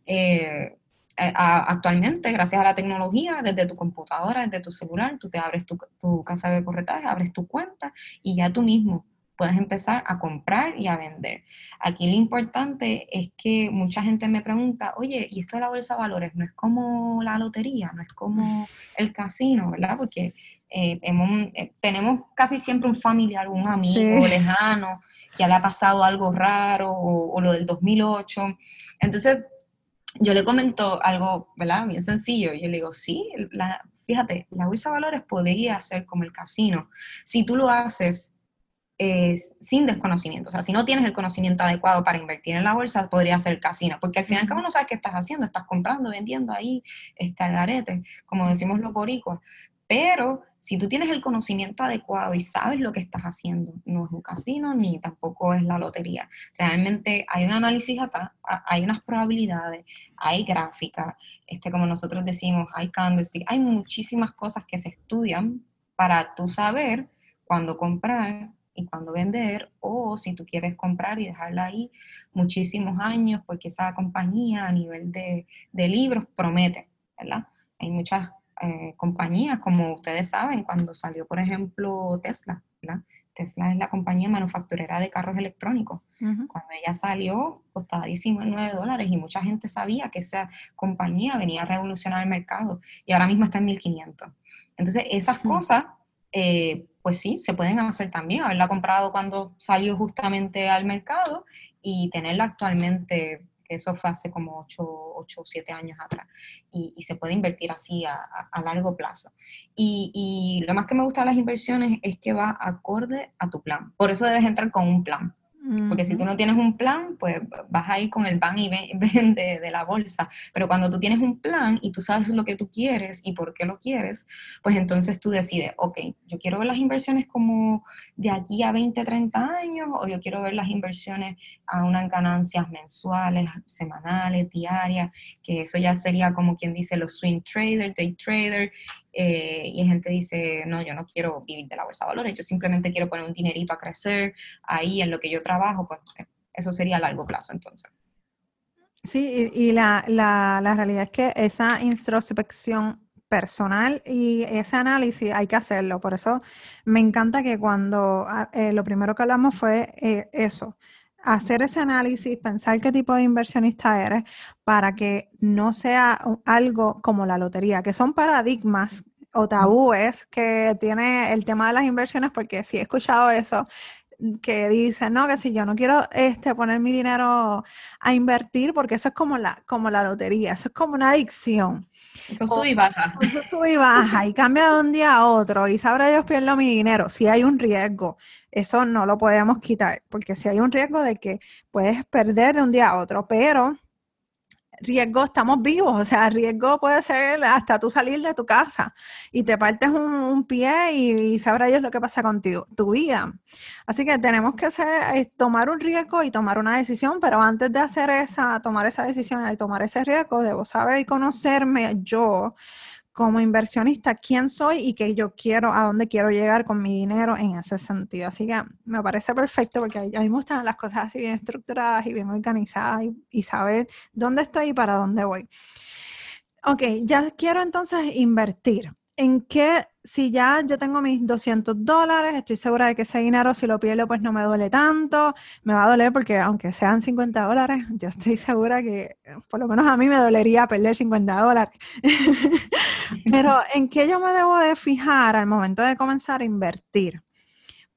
Eh, actualmente, gracias a la tecnología, desde tu computadora, desde tu celular, tú te abres tu, tu casa de corretaje, abres tu cuenta y ya tú mismo puedes empezar a comprar y a vender. Aquí lo importante es que mucha gente me pregunta, oye, ¿y esto de la bolsa de valores no es como la lotería, no es como el casino, verdad? Porque eh, eh, tenemos casi siempre un familiar, un amigo lejano, que le ha pasado algo raro o, lo del 2008. Entonces, yo le comento algo, ¿verdad? Bien sencillo. Yo le digo, sí, fíjate, la bolsa de valores podría ser como el casino. Si tú lo haces sin desconocimiento. O sea, si no tienes el conocimiento adecuado para invertir en la bolsa, podría ser casino, porque al final, como no sabes qué estás haciendo, estás comprando, vendiendo ahí, está el garete, como decimos los boricuas. Pero si tú tienes el conocimiento adecuado y sabes lo que estás haciendo, no es un casino ni tampoco es la lotería. Realmente hay un análisis, hay unas probabilidades, hay gráficas, este, como nosotros decimos, hay candlestick, hay muchísimas cosas que se estudian para tú saber cuándo comprar, y cuando vender, o si tú quieres comprar y dejarla ahí muchísimos años, porque esa compañía a nivel de, libros promete, ¿verdad? Hay muchas eh, compañías, como ustedes saben, cuando salió, por ejemplo, Tesla, ¿verdad? Tesla es la compañía manufacturera de carros electrónicos. Cuando ella salió, costaba 19 dólares y mucha gente sabía que esa compañía venía a revolucionar el mercado y ahora mismo está en 1500. Entonces, esas cosas eh, pues sí, se pueden hacer también, haberla comprado cuando salió justamente al mercado y tenerla actualmente, eso fue hace como 8 o 7 años atrás, y, se puede invertir así a, largo plazo. Y, y, lo más que me gusta de las inversiones es que va acorde a tu plan, por eso debes entrar con un plan. Porque si tú no tienes un plan, pues vas a ir con el van y ven de, de, la bolsa. Pero cuando tú tienes un plan y tú sabes lo que tú quieres y por qué lo quieres, pues entonces tú decides, ok, yo quiero ver las inversiones como de aquí a 20, 30 años o yo quiero ver las inversiones a unas ganancias mensuales, semanales, diarias, que eso ya sería como quien dice los swing traders, day traders, eh, y gente dice, no, yo no quiero vivir de la bolsa de valores, yo simplemente quiero poner un dinerito a crecer ahí en lo que yo trabajo, pues eh, eso sería a largo plazo entonces. Sí, y, la, la, la realidad es que esa introspección personal y ese análisis hay que hacerlo. Por eso me encanta que cuando ah, eh, lo primero que hablamos fue eso, hacer ese análisis, pensar qué tipo de inversionista eres para que no sea algo como la lotería, que son paradigmas o tabúes que tiene el tema de las inversiones, porque sí he escuchado eso, que dicen, no, que si yo no quiero este, poner mi dinero a invertir, porque eso es como la, como la lotería, eso es como una adicción. Eso sube y baja. Eso sube y baja y cambia de un día a otro y sabrá Dios pierdo mi dinero. Si hay un riesgo, eso no lo podemos quitar, porque si hay un riesgo de que puedes perder de un día a otro, pero riesgo, estamos vivos, o sea, riesgo puede ser hasta tú salir de tu casa y te partes un, pie y, sabrá Dios lo que pasa contigo, tu vida. Así que tenemos que hacer, eh, tomar un riesgo y tomar una decisión, pero antes de hacer esa, tomar esa decisión y tomar ese riesgo, debo saber y conocerme yo como inversionista quién soy y qué yo quiero, a dónde quiero llegar con mi dinero en ese sentido. Así que me parece perfecto porque a mí me gustan las cosas así bien estructuradas y bien organizadas y, saber dónde estoy y para dónde voy. Ok, ya quiero entonces invertir. ¿En qué, si ya yo tengo mis 200 dólares, estoy segura de que ese dinero, si lo pierdo, pues no me duele tanto, me va a doler porque aunque sean 50 dólares, yo estoy segura que por lo menos a mí me dolería perder 50 dólares. Pero ¿en qué yo me debo de fijar al momento de comenzar a invertir?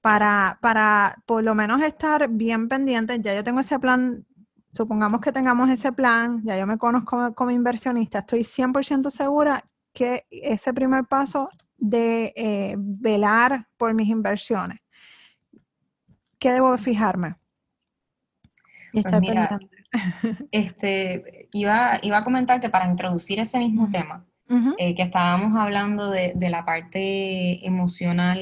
Para, para por lo menos estar bien pendiente, ya yo tengo ese plan supongamos que tengamos ese plan, ya yo me conozco como, inversionista, estoy 100% segura que ese primer paso de eh, velar por mis inversiones, ¿qué debo fijarme? Pues este, iba, iba a comentar que para introducir ese mismo tema, eh, que estábamos hablando de, de, la parte emocional,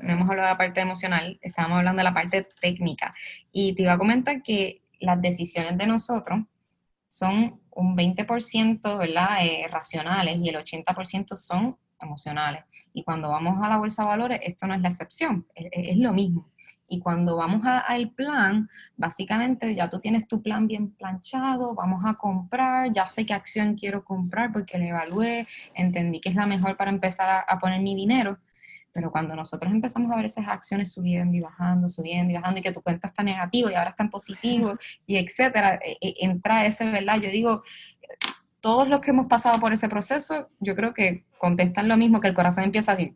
no hemos hablado de la parte emocional, estábamos hablando de la parte técnica. Y te iba a comentar que las decisiones de nosotros son un 20%, ¿verdad? Eh, racionales y el 80% son emocionales. Y cuando vamos a la bolsa de valores, esto no es la excepción, es, lo mismo. Y cuando vamos al plan, básicamente ya tú tienes tu plan bien planchado, vamos a comprar, ya sé qué acción quiero comprar porque la evalué, entendí que es la mejor para empezar a poner mi dinero. Pero cuando nosotros empezamos a ver esas acciones subiendo y bajando, subiendo y bajando, y que tu cuenta está negativo y ahora está en positivo, y etcétera, e, e, entra ese, ¿verdad? Yo digo, todos los que hemos pasado por ese proceso, yo creo que contestan lo mismo, que el corazón empieza así,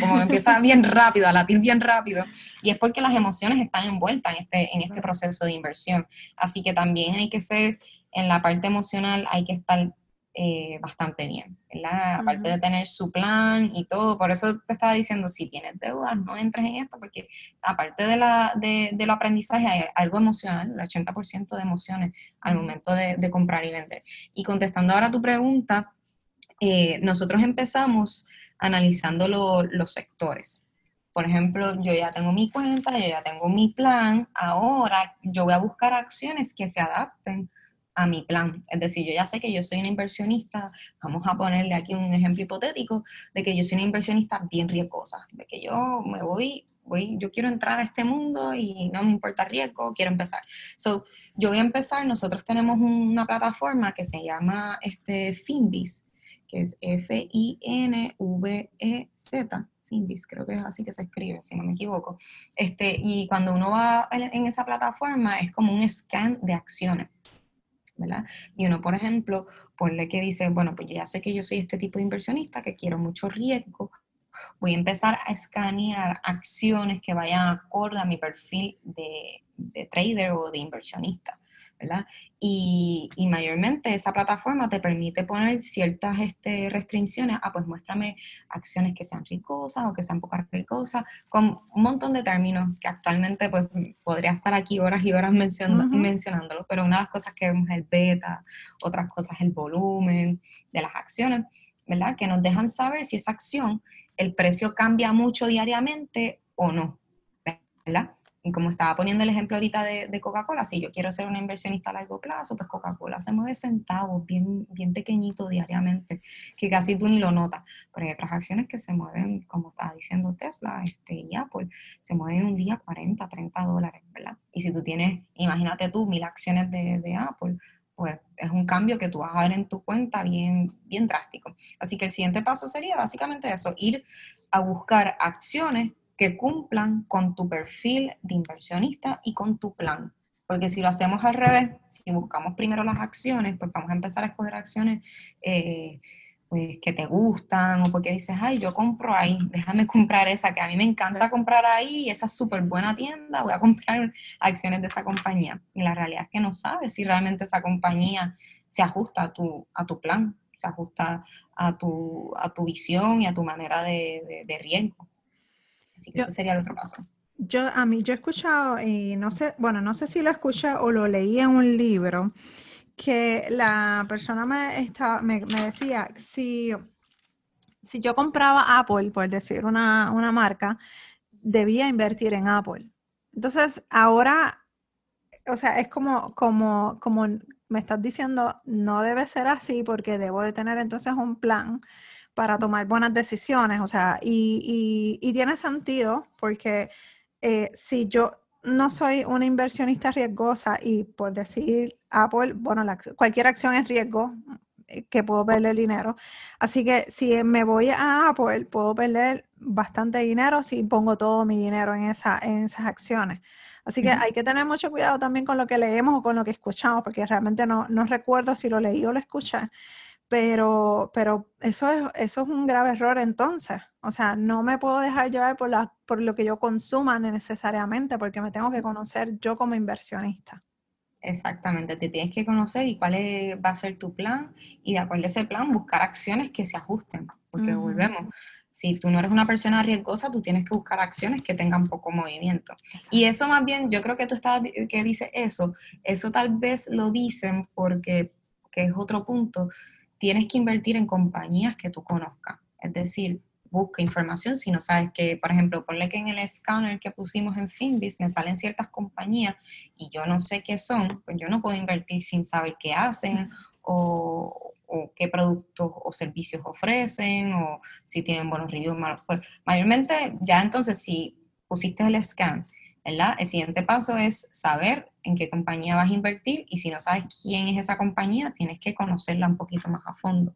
como empieza bien rápido, a latir bien rápido, y es porque las emociones están envueltas en este, en este proceso de inversión. Así que también hay que ser, en la parte emocional, hay que estar eh, bastante bien, ¿verdad? Aparte de tener su plan y todo, por eso te estaba diciendo, si tienes deudas, no entres en esto, porque aparte de, la, de, lo aprendizaje hay algo emocional, el 80% de emociones al momento de, comprar y vender. Y contestando ahora tu pregunta, eh, nosotros empezamos analizando los sectores. Por ejemplo, yo ya tengo mi cuenta, yo ya tengo mi plan, ahora yo voy a buscar acciones que se adapten a mi plan. Es decir, yo ya sé que yo soy una inversionista, vamos a ponerle aquí un ejemplo hipotético, de que yo soy una inversionista bien riesgosa, de que yo me voy, voy, yo quiero entrar a este mundo y no me importa riesgo, quiero empezar. So, yo voy a empezar, nosotros tenemos una plataforma que se llama este Finbis, que es F-I-N-V-E-Z, Finbis, creo que es así que se escribe, si no me equivoco. Este, y cuando uno va en esa plataforma es como un scan de acciones. Y uno, por ejemplo, ponle que dice, bueno, pues ya sé que yo soy este tipo de inversionista, que quiero mucho riesgo, voy a empezar a escanear acciones que vayan acorde a mi perfil de trader o de inversionista. Y, mayormente esa plataforma te permite poner ciertas este, restricciones, ah, pues muéstrame acciones que sean ricosas o que sean pocas ricosas, con un montón de términos que actualmente pues podría estar aquí horas y horas mencionándolo, pero una de las cosas que vemos es el beta, otras cosas el volumen de las acciones, ¿verdad? Que nos dejan saber si esa acción, el precio cambia mucho diariamente o no, ¿verdad? Y como estaba poniendo el ejemplo ahorita de, Coca-Cola, si yo quiero ser una inversionista a largo plazo, pues Coca-Cola se mueve centavos, bien, bien pequeñito diariamente, que casi tú ni lo notas. Pero hay otras acciones que se mueven, como estaba diciendo Tesla este, y Apple, se mueven un día 40, 30 dólares, ¿verdad? Y si tú tienes, imagínate tú, mil acciones de, de Apple, pues es un cambio que tú vas a ver en tu cuenta bien, bien drástico. Así que el siguiente paso sería básicamente eso, ir a buscar acciones que cumplan con tu perfil de inversionista y con tu plan. Porque si lo hacemos al revés, si buscamos primero las acciones, pues vamos a empezar a escoger acciones eh, pues, que te gustan o porque dices, ay, yo compro ahí, déjame comprar esa, que a mí me encanta comprar ahí, esa súper buena tienda, voy a comprar acciones de esa compañía. Y la realidad es que no sabes si realmente esa compañía se ajusta a tu, a tu plan, se ajusta a tu, a tu visión y a tu manera de riesgo. Así que ese sería el otro paso. Yo, a mí, yo he escuchado, y no sé, bueno, no sé si lo escuché o lo leí en un libro, que la persona me, estaba, me, decía, si, si yo compraba Apple, por decir una, una marca, debía invertir en Apple. Entonces, ahora, o sea, es como, como, como me estás diciendo, no debe ser así porque debo de tener entonces un plan para tomar buenas decisiones, o sea, y, y, tiene sentido porque eh, si yo no soy una inversionista riesgosa y por decir Apple, bueno, cualquier acción es riesgo eh, que puedo perder dinero. Así que si me voy a Apple, puedo perder bastante dinero si pongo todo mi dinero en, esa, en esas acciones. Así que hay que tener mucho cuidado también con lo que leemos o con lo que escuchamos, porque realmente no, no recuerdo si lo leí o lo escuché, pero, pero eso, es, eso es un grave error entonces. O sea, no me puedo dejar llevar por, la, por lo que yo consuma necesariamente, porque me tengo que conocer yo como inversionista. Exactamente, te tienes que conocer y cuál va a ser tu plan y de acuerdo a ese plan buscar acciones que se ajusten, porque volvemos, si tú no eres una persona riesgosa, tú tienes que buscar acciones que tengan poco movimiento. Y eso más bien, yo creo que tú estabas, que dices eso, eso tal vez lo dicen porque, que es otro punto, tienes que invertir en compañías que tú conozcas. Es decir, busca información si no sabes que, por ejemplo, ponle que en el scanner que pusimos en Finbis me salen ciertas compañías y yo no sé qué son, pues yo no puedo invertir sin saber qué hacen o, o qué productos o servicios ofrecen, o si tienen buenos reviews, malos. Pues mayormente ya entonces si pusiste el scan, ¿verdad? El siguiente paso es saber en qué compañía vas a invertir y si no sabes quién es esa compañía, tienes que conocerla un poquito más a fondo.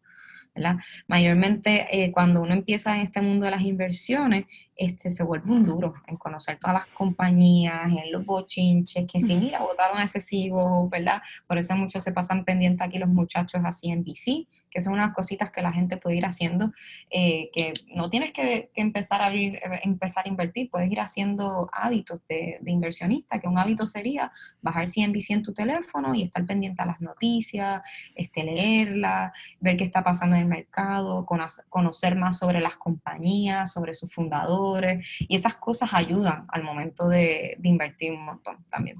¿verdad? Mayormente eh, cuando uno empieza en este mundo de las inversiones, este, se vuelve un duro en conocer todas las compañías, en los bochinches, que si mira, votaron excesivo, ¿verdad? Por eso muchos se pasan pendientes aquí los muchachos así en BC, que son unas cositas que la gente puede ir haciendo, eh, que no tienes que, empezar, a abrir, eh, empezar a invertir, puedes ir haciendo hábitos de, inversionista, que un hábito sería bajar CNBC en tu teléfono y estar pendiente a las noticias, este, leerlas, ver qué está pasando en el mercado, conocer más sobre las compañías, sobre sus fundadores, y esas cosas ayudan al momento de, de invertir un montón también.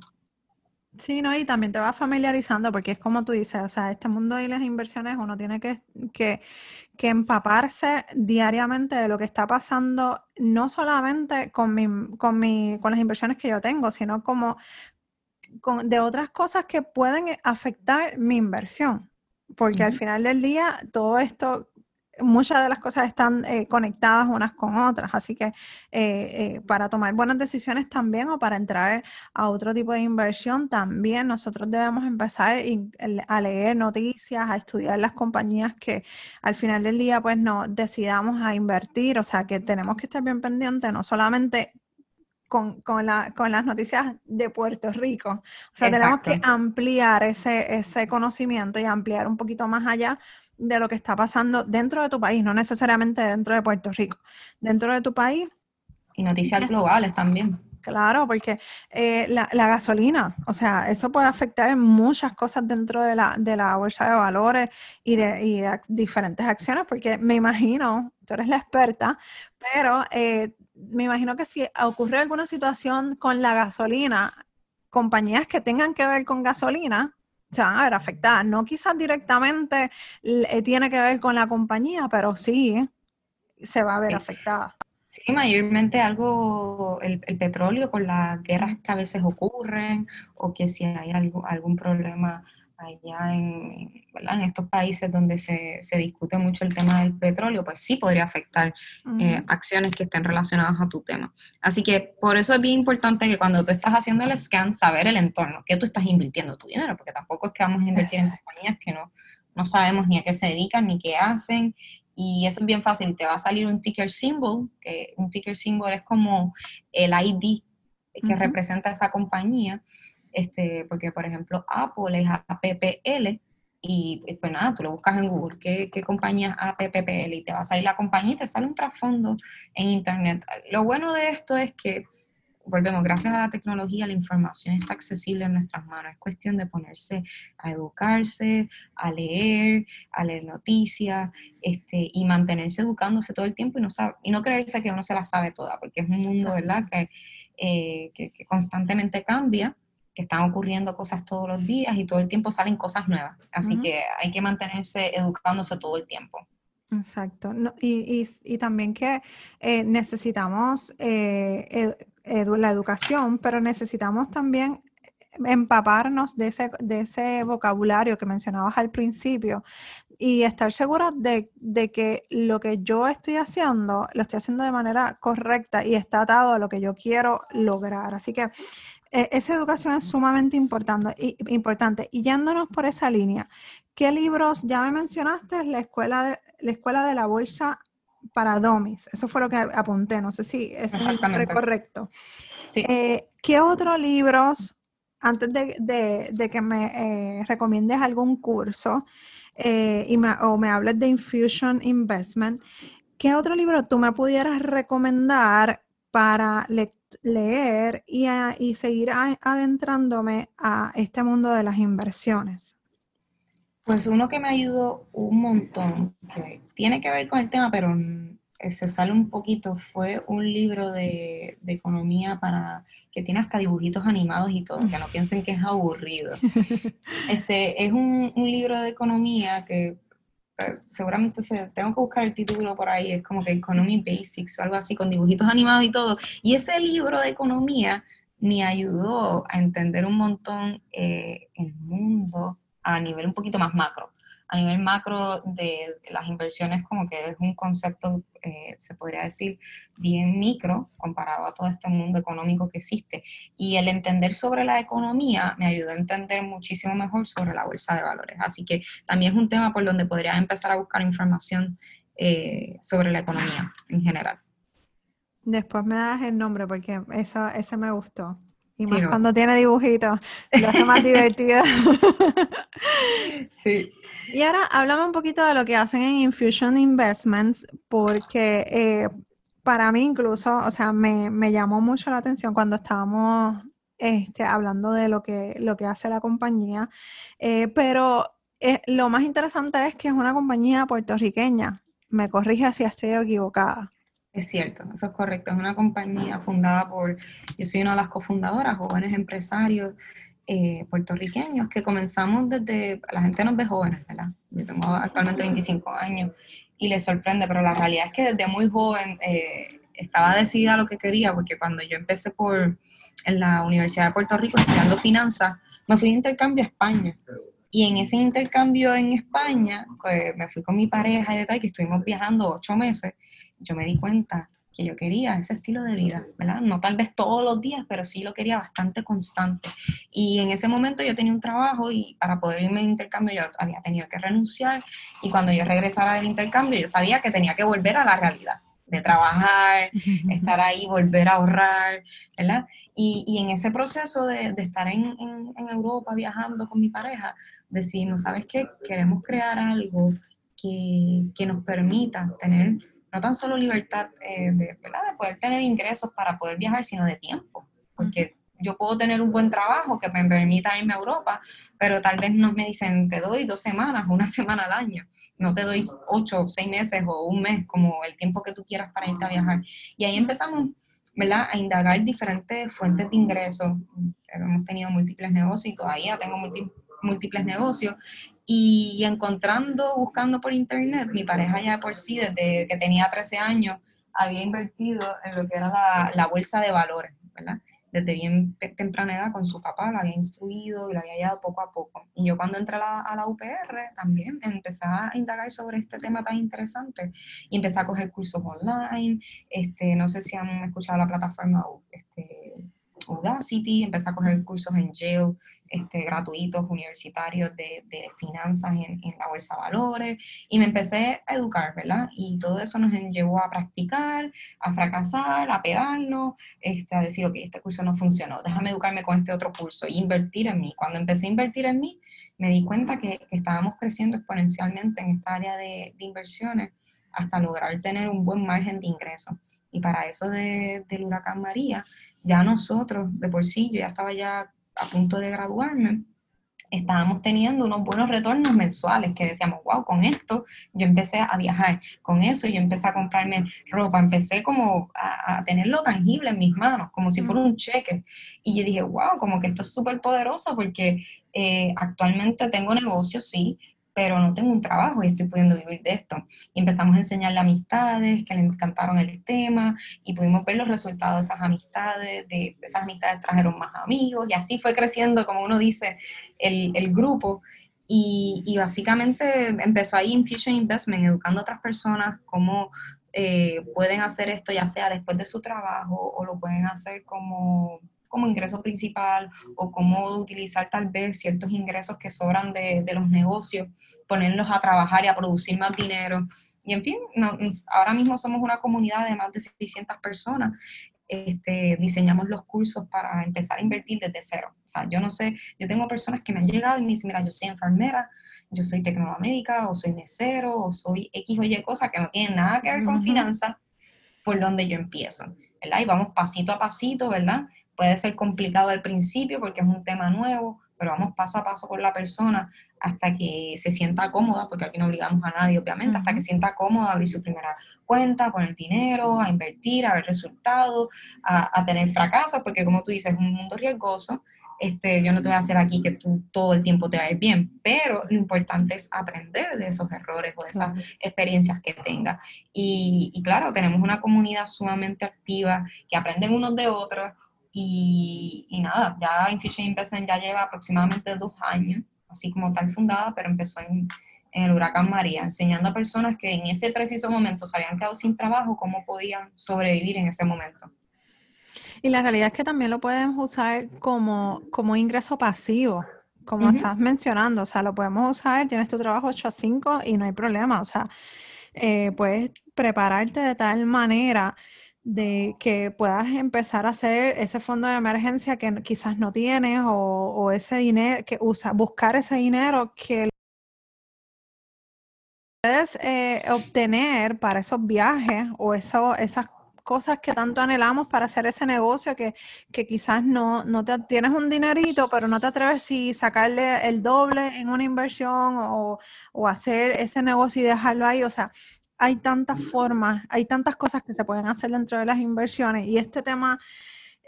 Sí, no, y también te vas familiarizando porque es como tú dices, o sea, este mundo y las inversiones uno tiene que, que, que empaparse diariamente de lo que está pasando, no solamente con, mi, con, mi, con las inversiones que yo tengo, sino como con, de otras cosas que pueden afectar mi inversión. Porque al final del día, todo esto muchas de las cosas están eh, conectadas unas con otras, así que eh, eh, para tomar buenas decisiones también o para entrar a otro tipo de inversión también nosotros debemos empezar a leer noticias, a estudiar las compañías que al final del día pues no decidamos a invertir, o sea que tenemos que estar bien pendientes no solamente con, las noticias de Puerto Rico. O sea, tenemos que ampliar ese, ese conocimiento y ampliar un poquito más allá de lo que está pasando dentro de tu país, no necesariamente dentro de Puerto Rico, dentro de tu país. Y noticias globales también. Claro, porque eh, la, gasolina, o sea, eso puede afectar muchas cosas dentro de la, de la bolsa de valores y de, diferentes acciones, porque me imagino, tú eres la experta, pero eh, me imagino que si ocurre alguna situación con la gasolina, compañías que tengan que ver con gasolina, se van a ver afectadas. No quizás directamente eh, tiene que ver con la compañía, pero sí se va a ver afectada. Sí, mayormente algo, el, petróleo con las guerras que a veces ocurren o que si hay algo, algún problema allá en, en estos países donde se, se, discute mucho el tema del petróleo, pues sí podría afectar eh, acciones que estén relacionadas a tu tema. Así que por eso es bien importante que cuando tú estás haciendo el scan, saber el entorno, que tú estás invirtiendo tu dinero, porque tampoco es que vamos a invertir en compañías que no, no sabemos ni a qué se dedican ni qué hacen. Y eso es bien fácil, te va a salir un ticker symbol, que un ticker symbol es como el ID que representa esa compañía este, porque por ejemplo Apple es APPL y pues nada, tú lo buscas en Google, ¿qué, qué compañía es APPL? Y te va a salir la compañía y te sale un trasfondo en Internet. Lo bueno de esto es que, volvemos, gracias a la tecnología, la información está accesible en nuestras manos. Es cuestión de ponerse a educarse, a leer, a leer noticias este, y mantenerse educándose todo el tiempo y no, sabe, y no creerse que uno se la sabe toda, porque es un mundo, ¿verdad?, que, eh, que, que constantemente cambia que están ocurriendo cosas todos los días y todo el tiempo salen cosas nuevas. Así que hay que mantenerse educándose todo el tiempo. Exacto. y, también que eh, necesitamos eh, la educación, pero necesitamos también empaparnos de ese, de ese vocabulario que mencionabas al principio y estar segura de, de, que lo que yo estoy haciendo, lo estoy haciendo de manera correcta y está atado a lo que yo quiero lograr. Así que esa educación es sumamente importante y, importante. y yéndonos por esa línea, ¿qué libros ya me mencionaste? La escuela de, la escuela de la bolsa para domis. Eso fue lo que apunté. No sé si es correcto. Eh, ¿Qué otros libros, antes de, que me eh, recomiendes algún curso eh, y o me hables de Infusion Investment, qué otro libro tú me pudieras recomendar para leer y, y seguir adentrándome a este mundo de las inversiones? Pues uno que me ayudó un montón, que tiene que ver con el tema, pero se sale un poquito, fue un libro de, economía para que tiene hasta dibujitos animados y todo, que no piensen que es aburrido. Este es un, libro de economía que seguramente se, tengo que buscar el título por ahí, es como que Economy Basics o algo así, con dibujitos animados y todo. Y ese libro de economía me ayudó a entender un montón eh, el mundo a nivel un poquito más macro. A nivel macro de, las inversiones como que es un concepto, eh, se podría decir, bien micro comparado a todo este mundo económico que existe. Y el entender sobre la economía me ayudó a entender muchísimo mejor sobre la bolsa de valores. Así que también es un tema por donde podría empezar a buscar información eh, sobre la economía en general. Después me das el nombre porque eso, ese me gustó. Y más cuando tiene dibujitos, lo hace más divertido. sí. Y ahora háblame un poquito de lo que hacen en Infusion Investments, porque eh, para mí incluso, o sea, me, llamó mucho la atención cuando estábamos este, hablando de lo que, lo que hace la compañía, eh, pero eh, lo más interesante es que es una compañía puertorriqueña. Me corrige si estoy equivocada. Es cierto, eso es correcto. Es una compañía fundada por, yo soy una de las cofundadoras, jóvenes empresarios eh, puertorriqueños, que comenzamos desde, la gente nos ve jóvenes, ¿verdad? Yo tengo actualmente 25 años y les sorprende, pero la realidad es que desde muy joven eh, estaba decidida a lo que quería, porque cuando yo empecé por, en la Universidad de Puerto Rico estudiando finanzas, me fui de intercambio a España. Y en ese intercambio en España, pues, me fui con mi pareja y de tal, que estuvimos viajando ocho meses, yo me di cuenta que yo quería ese estilo de vida, ¿verdad? No tal vez todos los días, pero sí lo quería bastante constante. Y en ese momento yo tenía un trabajo y para poder irme de intercambio yo había tenido que renunciar y cuando yo regresara del intercambio yo sabía que tenía que volver a la realidad, de trabajar, estar ahí, volver a ahorrar, ¿verdad? Y, en ese proceso de, estar en, en, Europa viajando con mi pareja, decimos, ¿sabes qué? Queremos crear algo que, que nos permita tener no tan solo libertad eh, de, de poder tener ingresos para poder viajar, sino de tiempo, porque yo puedo tener un buen trabajo que me permita irme a Europa, pero tal vez no me dicen, te doy dos semanas, una semana al año, no te doy ocho, seis meses o un mes, como el tiempo que tú quieras para irte a viajar. Y ahí empezamos, ¿verdad?, a indagar diferentes fuentes de ingresos. Hemos tenido múltiples negocios y todavía tengo múltiples negocios y encontrando, buscando por internet, mi pareja ya por sí, desde que tenía 13 años, había invertido en lo que era la, la bolsa de valores, ¿verdad? Desde bien temprana edad con su papá, la había instruido y la había llevado poco a poco. Y yo cuando entré a la, a la UPR también empecé a indagar sobre este tema tan interesante y empecé a coger cursos online. Este, no sé si han escuchado la plataforma este, Udacity, empecé a coger cursos en Yale este, gratuitos universitarios de, de finanzas en, la bolsa de valores y me empecé a educar, ¿verdad? Y todo eso nos llevó a practicar, a fracasar, a pegarnos, este, a decir, ok, este curso no funcionó, déjame educarme con este otro curso e invertir en mí. Cuando empecé a invertir en mí, me di cuenta que, que estábamos creciendo exponencialmente en esta área de, de, inversiones hasta lograr tener un buen margen de ingreso. Y para eso de, del huracán María, ya nosotros, de por sí, yo ya estaba ya a punto de graduarme, estábamos teniendo unos buenos retornos mensuales que decíamos, wow, con esto yo empecé a viajar, con eso yo empecé a comprarme ropa, empecé como a, tenerlo tangible en mis manos, como si fuera un cheque. Y yo dije, wow, como que esto es súper poderoso porque eh, actualmente tengo negocios, sí, pero no tengo un trabajo y estoy pudiendo vivir de esto. Y empezamos a enseñarle amistades que le encantaron el tema y pudimos ver los resultados de esas amistades, de esas amistades trajeron más amigos y así fue creciendo, como uno dice, el, el grupo. Y, y, básicamente empezó ahí Infusion Investment, educando a otras personas cómo eh, pueden hacer esto, ya sea después de su trabajo o lo pueden hacer como como ingreso principal o cómo utilizar tal vez ciertos ingresos que sobran de, de los negocios, ponerlos a trabajar y a producir más dinero. Y en fin, ahora mismo somos una comunidad de más de 600 personas. Este, diseñamos los cursos para empezar a invertir desde cero. O sea, yo no sé, yo tengo personas que me han llegado y me dicen, mira, yo soy enfermera, yo soy tecnóloga médica, o soy mesero, o soy X o Y cosa que no tiene nada que ver con finanzas, por donde yo empiezo, ¿verdad? Y vamos pasito a pasito, ¿verdad? Puede ser complicado al principio porque es un tema nuevo, pero vamos paso a paso con la persona hasta que se sienta cómoda, porque aquí no obligamos a nadie, obviamente, hasta que sienta cómoda a abrir su primera cuenta, poner dinero, a invertir, a ver resultados, a, tener fracasos, porque como tú dices, es un mundo riesgoso. Este, yo no te voy a hacer aquí que tú todo el tiempo te va a ir bien, pero lo importante es aprender de esos errores o de esas experiencias que tengas. Y, y claro, tenemos una comunidad sumamente activa que aprenden unos de otros, y, nada, ya Infusion Investment ya lleva aproximadamente dos años, así como tal fundada, pero empezó en, el huracán María, enseñando a personas que en ese preciso momento se habían quedado sin trabajo, cómo podían sobrevivir en ese momento. Y la realidad es que también lo pueden usar como, como ingreso pasivo, como estás mencionando, o sea, lo podemos usar, tienes tu trabajo 8 a 5 y no hay problema, o sea, eh, puedes prepararte de tal manera de que puedas empezar a hacer ese fondo de emergencia que quizás no tienes o, ese dinero que usa, buscar ese dinero que puedes eh, obtener para esos viajes o eso, esas cosas que tanto anhelamos para hacer ese negocio que, que quizás no, no te tienes un dinerito, pero no te atreves si sacarle el doble en una inversión o, o hacer ese negocio y dejarlo ahí. O sea, hay tantas formas, hay tantas cosas que se pueden hacer dentro de las inversiones y este tema,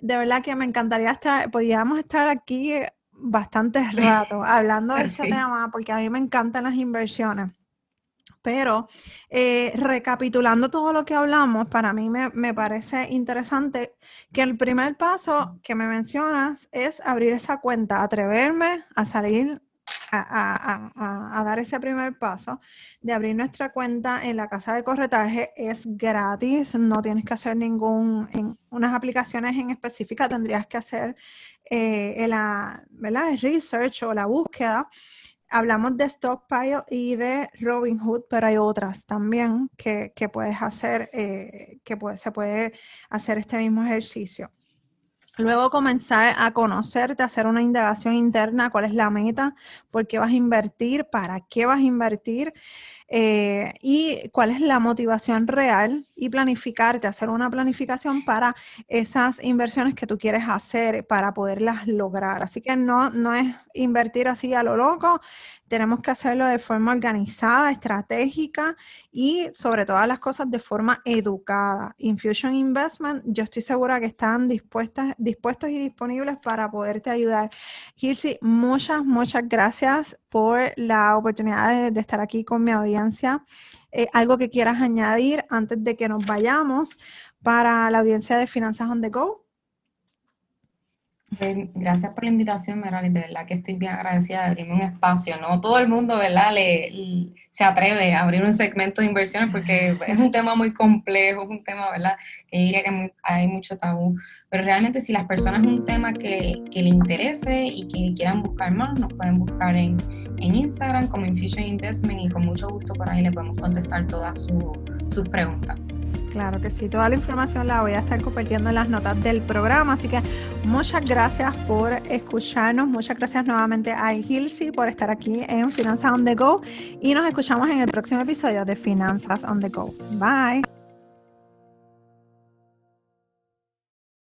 de verdad que me encantaría estar, podríamos estar aquí bastante rato hablando de este tema porque a mí me encantan las inversiones. Pero eh, recapitulando todo lo que hablamos, para mí me, me, parece interesante que el primer paso que me mencionas es abrir esa cuenta, atreverme a salir a, dar ese primer paso de abrir nuestra cuenta en la casa de corretaje. Es gratis, no tienes que hacer ningún, en unas aplicaciones en específica tendrías que hacer eh, la, el research o la búsqueda. Hablamos de Stockpile y de Robinhood, pero hay otras también que, puedes hacer, eh, que se puede hacer este mismo ejercicio. Luego comenzar a conocerte, hacer una indagación interna, cuál es la meta, por qué vas a invertir, para qué vas a invertir eh, y cuál es la motivación real y planificarte, hacer una planificación para esas inversiones que tú quieres hacer para poderlas lograr. Así que no, no es invertir así a lo loco, tenemos que hacerlo de forma organizada, estratégica y sobre todas las cosas de forma educada. Infusion Investment, yo estoy segura que están dispuestas, dispuestos y disponibles para poderte ayudar. Hirsi, muchas, muchas gracias por la oportunidad de, estar aquí con mi audiencia. Eh, algo que quieras añadir antes de que nos vayamos para la audiencia de Finanzas on the Go. Gracias por la invitación, Merali. De verdad que estoy bien agradecida de abrirme un espacio. No todo el mundo, ¿verdad?, le, se atreve a abrir un segmento de inversiones porque es un tema muy complejo, es un tema, ¿verdad?, que diría que hay mucho tabú. Pero realmente, si las personas es un tema que, que le interese y que quieran buscar más, nos pueden buscar en, en Instagram como Infusion Investment y con mucho gusto por ahí le podemos contestar todas sus preguntas. Claro que sí, toda la información la voy a estar compartiendo en las notas del programa, así que muchas gracias por escucharnos, muchas gracias nuevamente a Hilsi por estar aquí en Finanzas on the Go y nos escuchamos en el próximo episodio de Finanzas on the Go. Bye.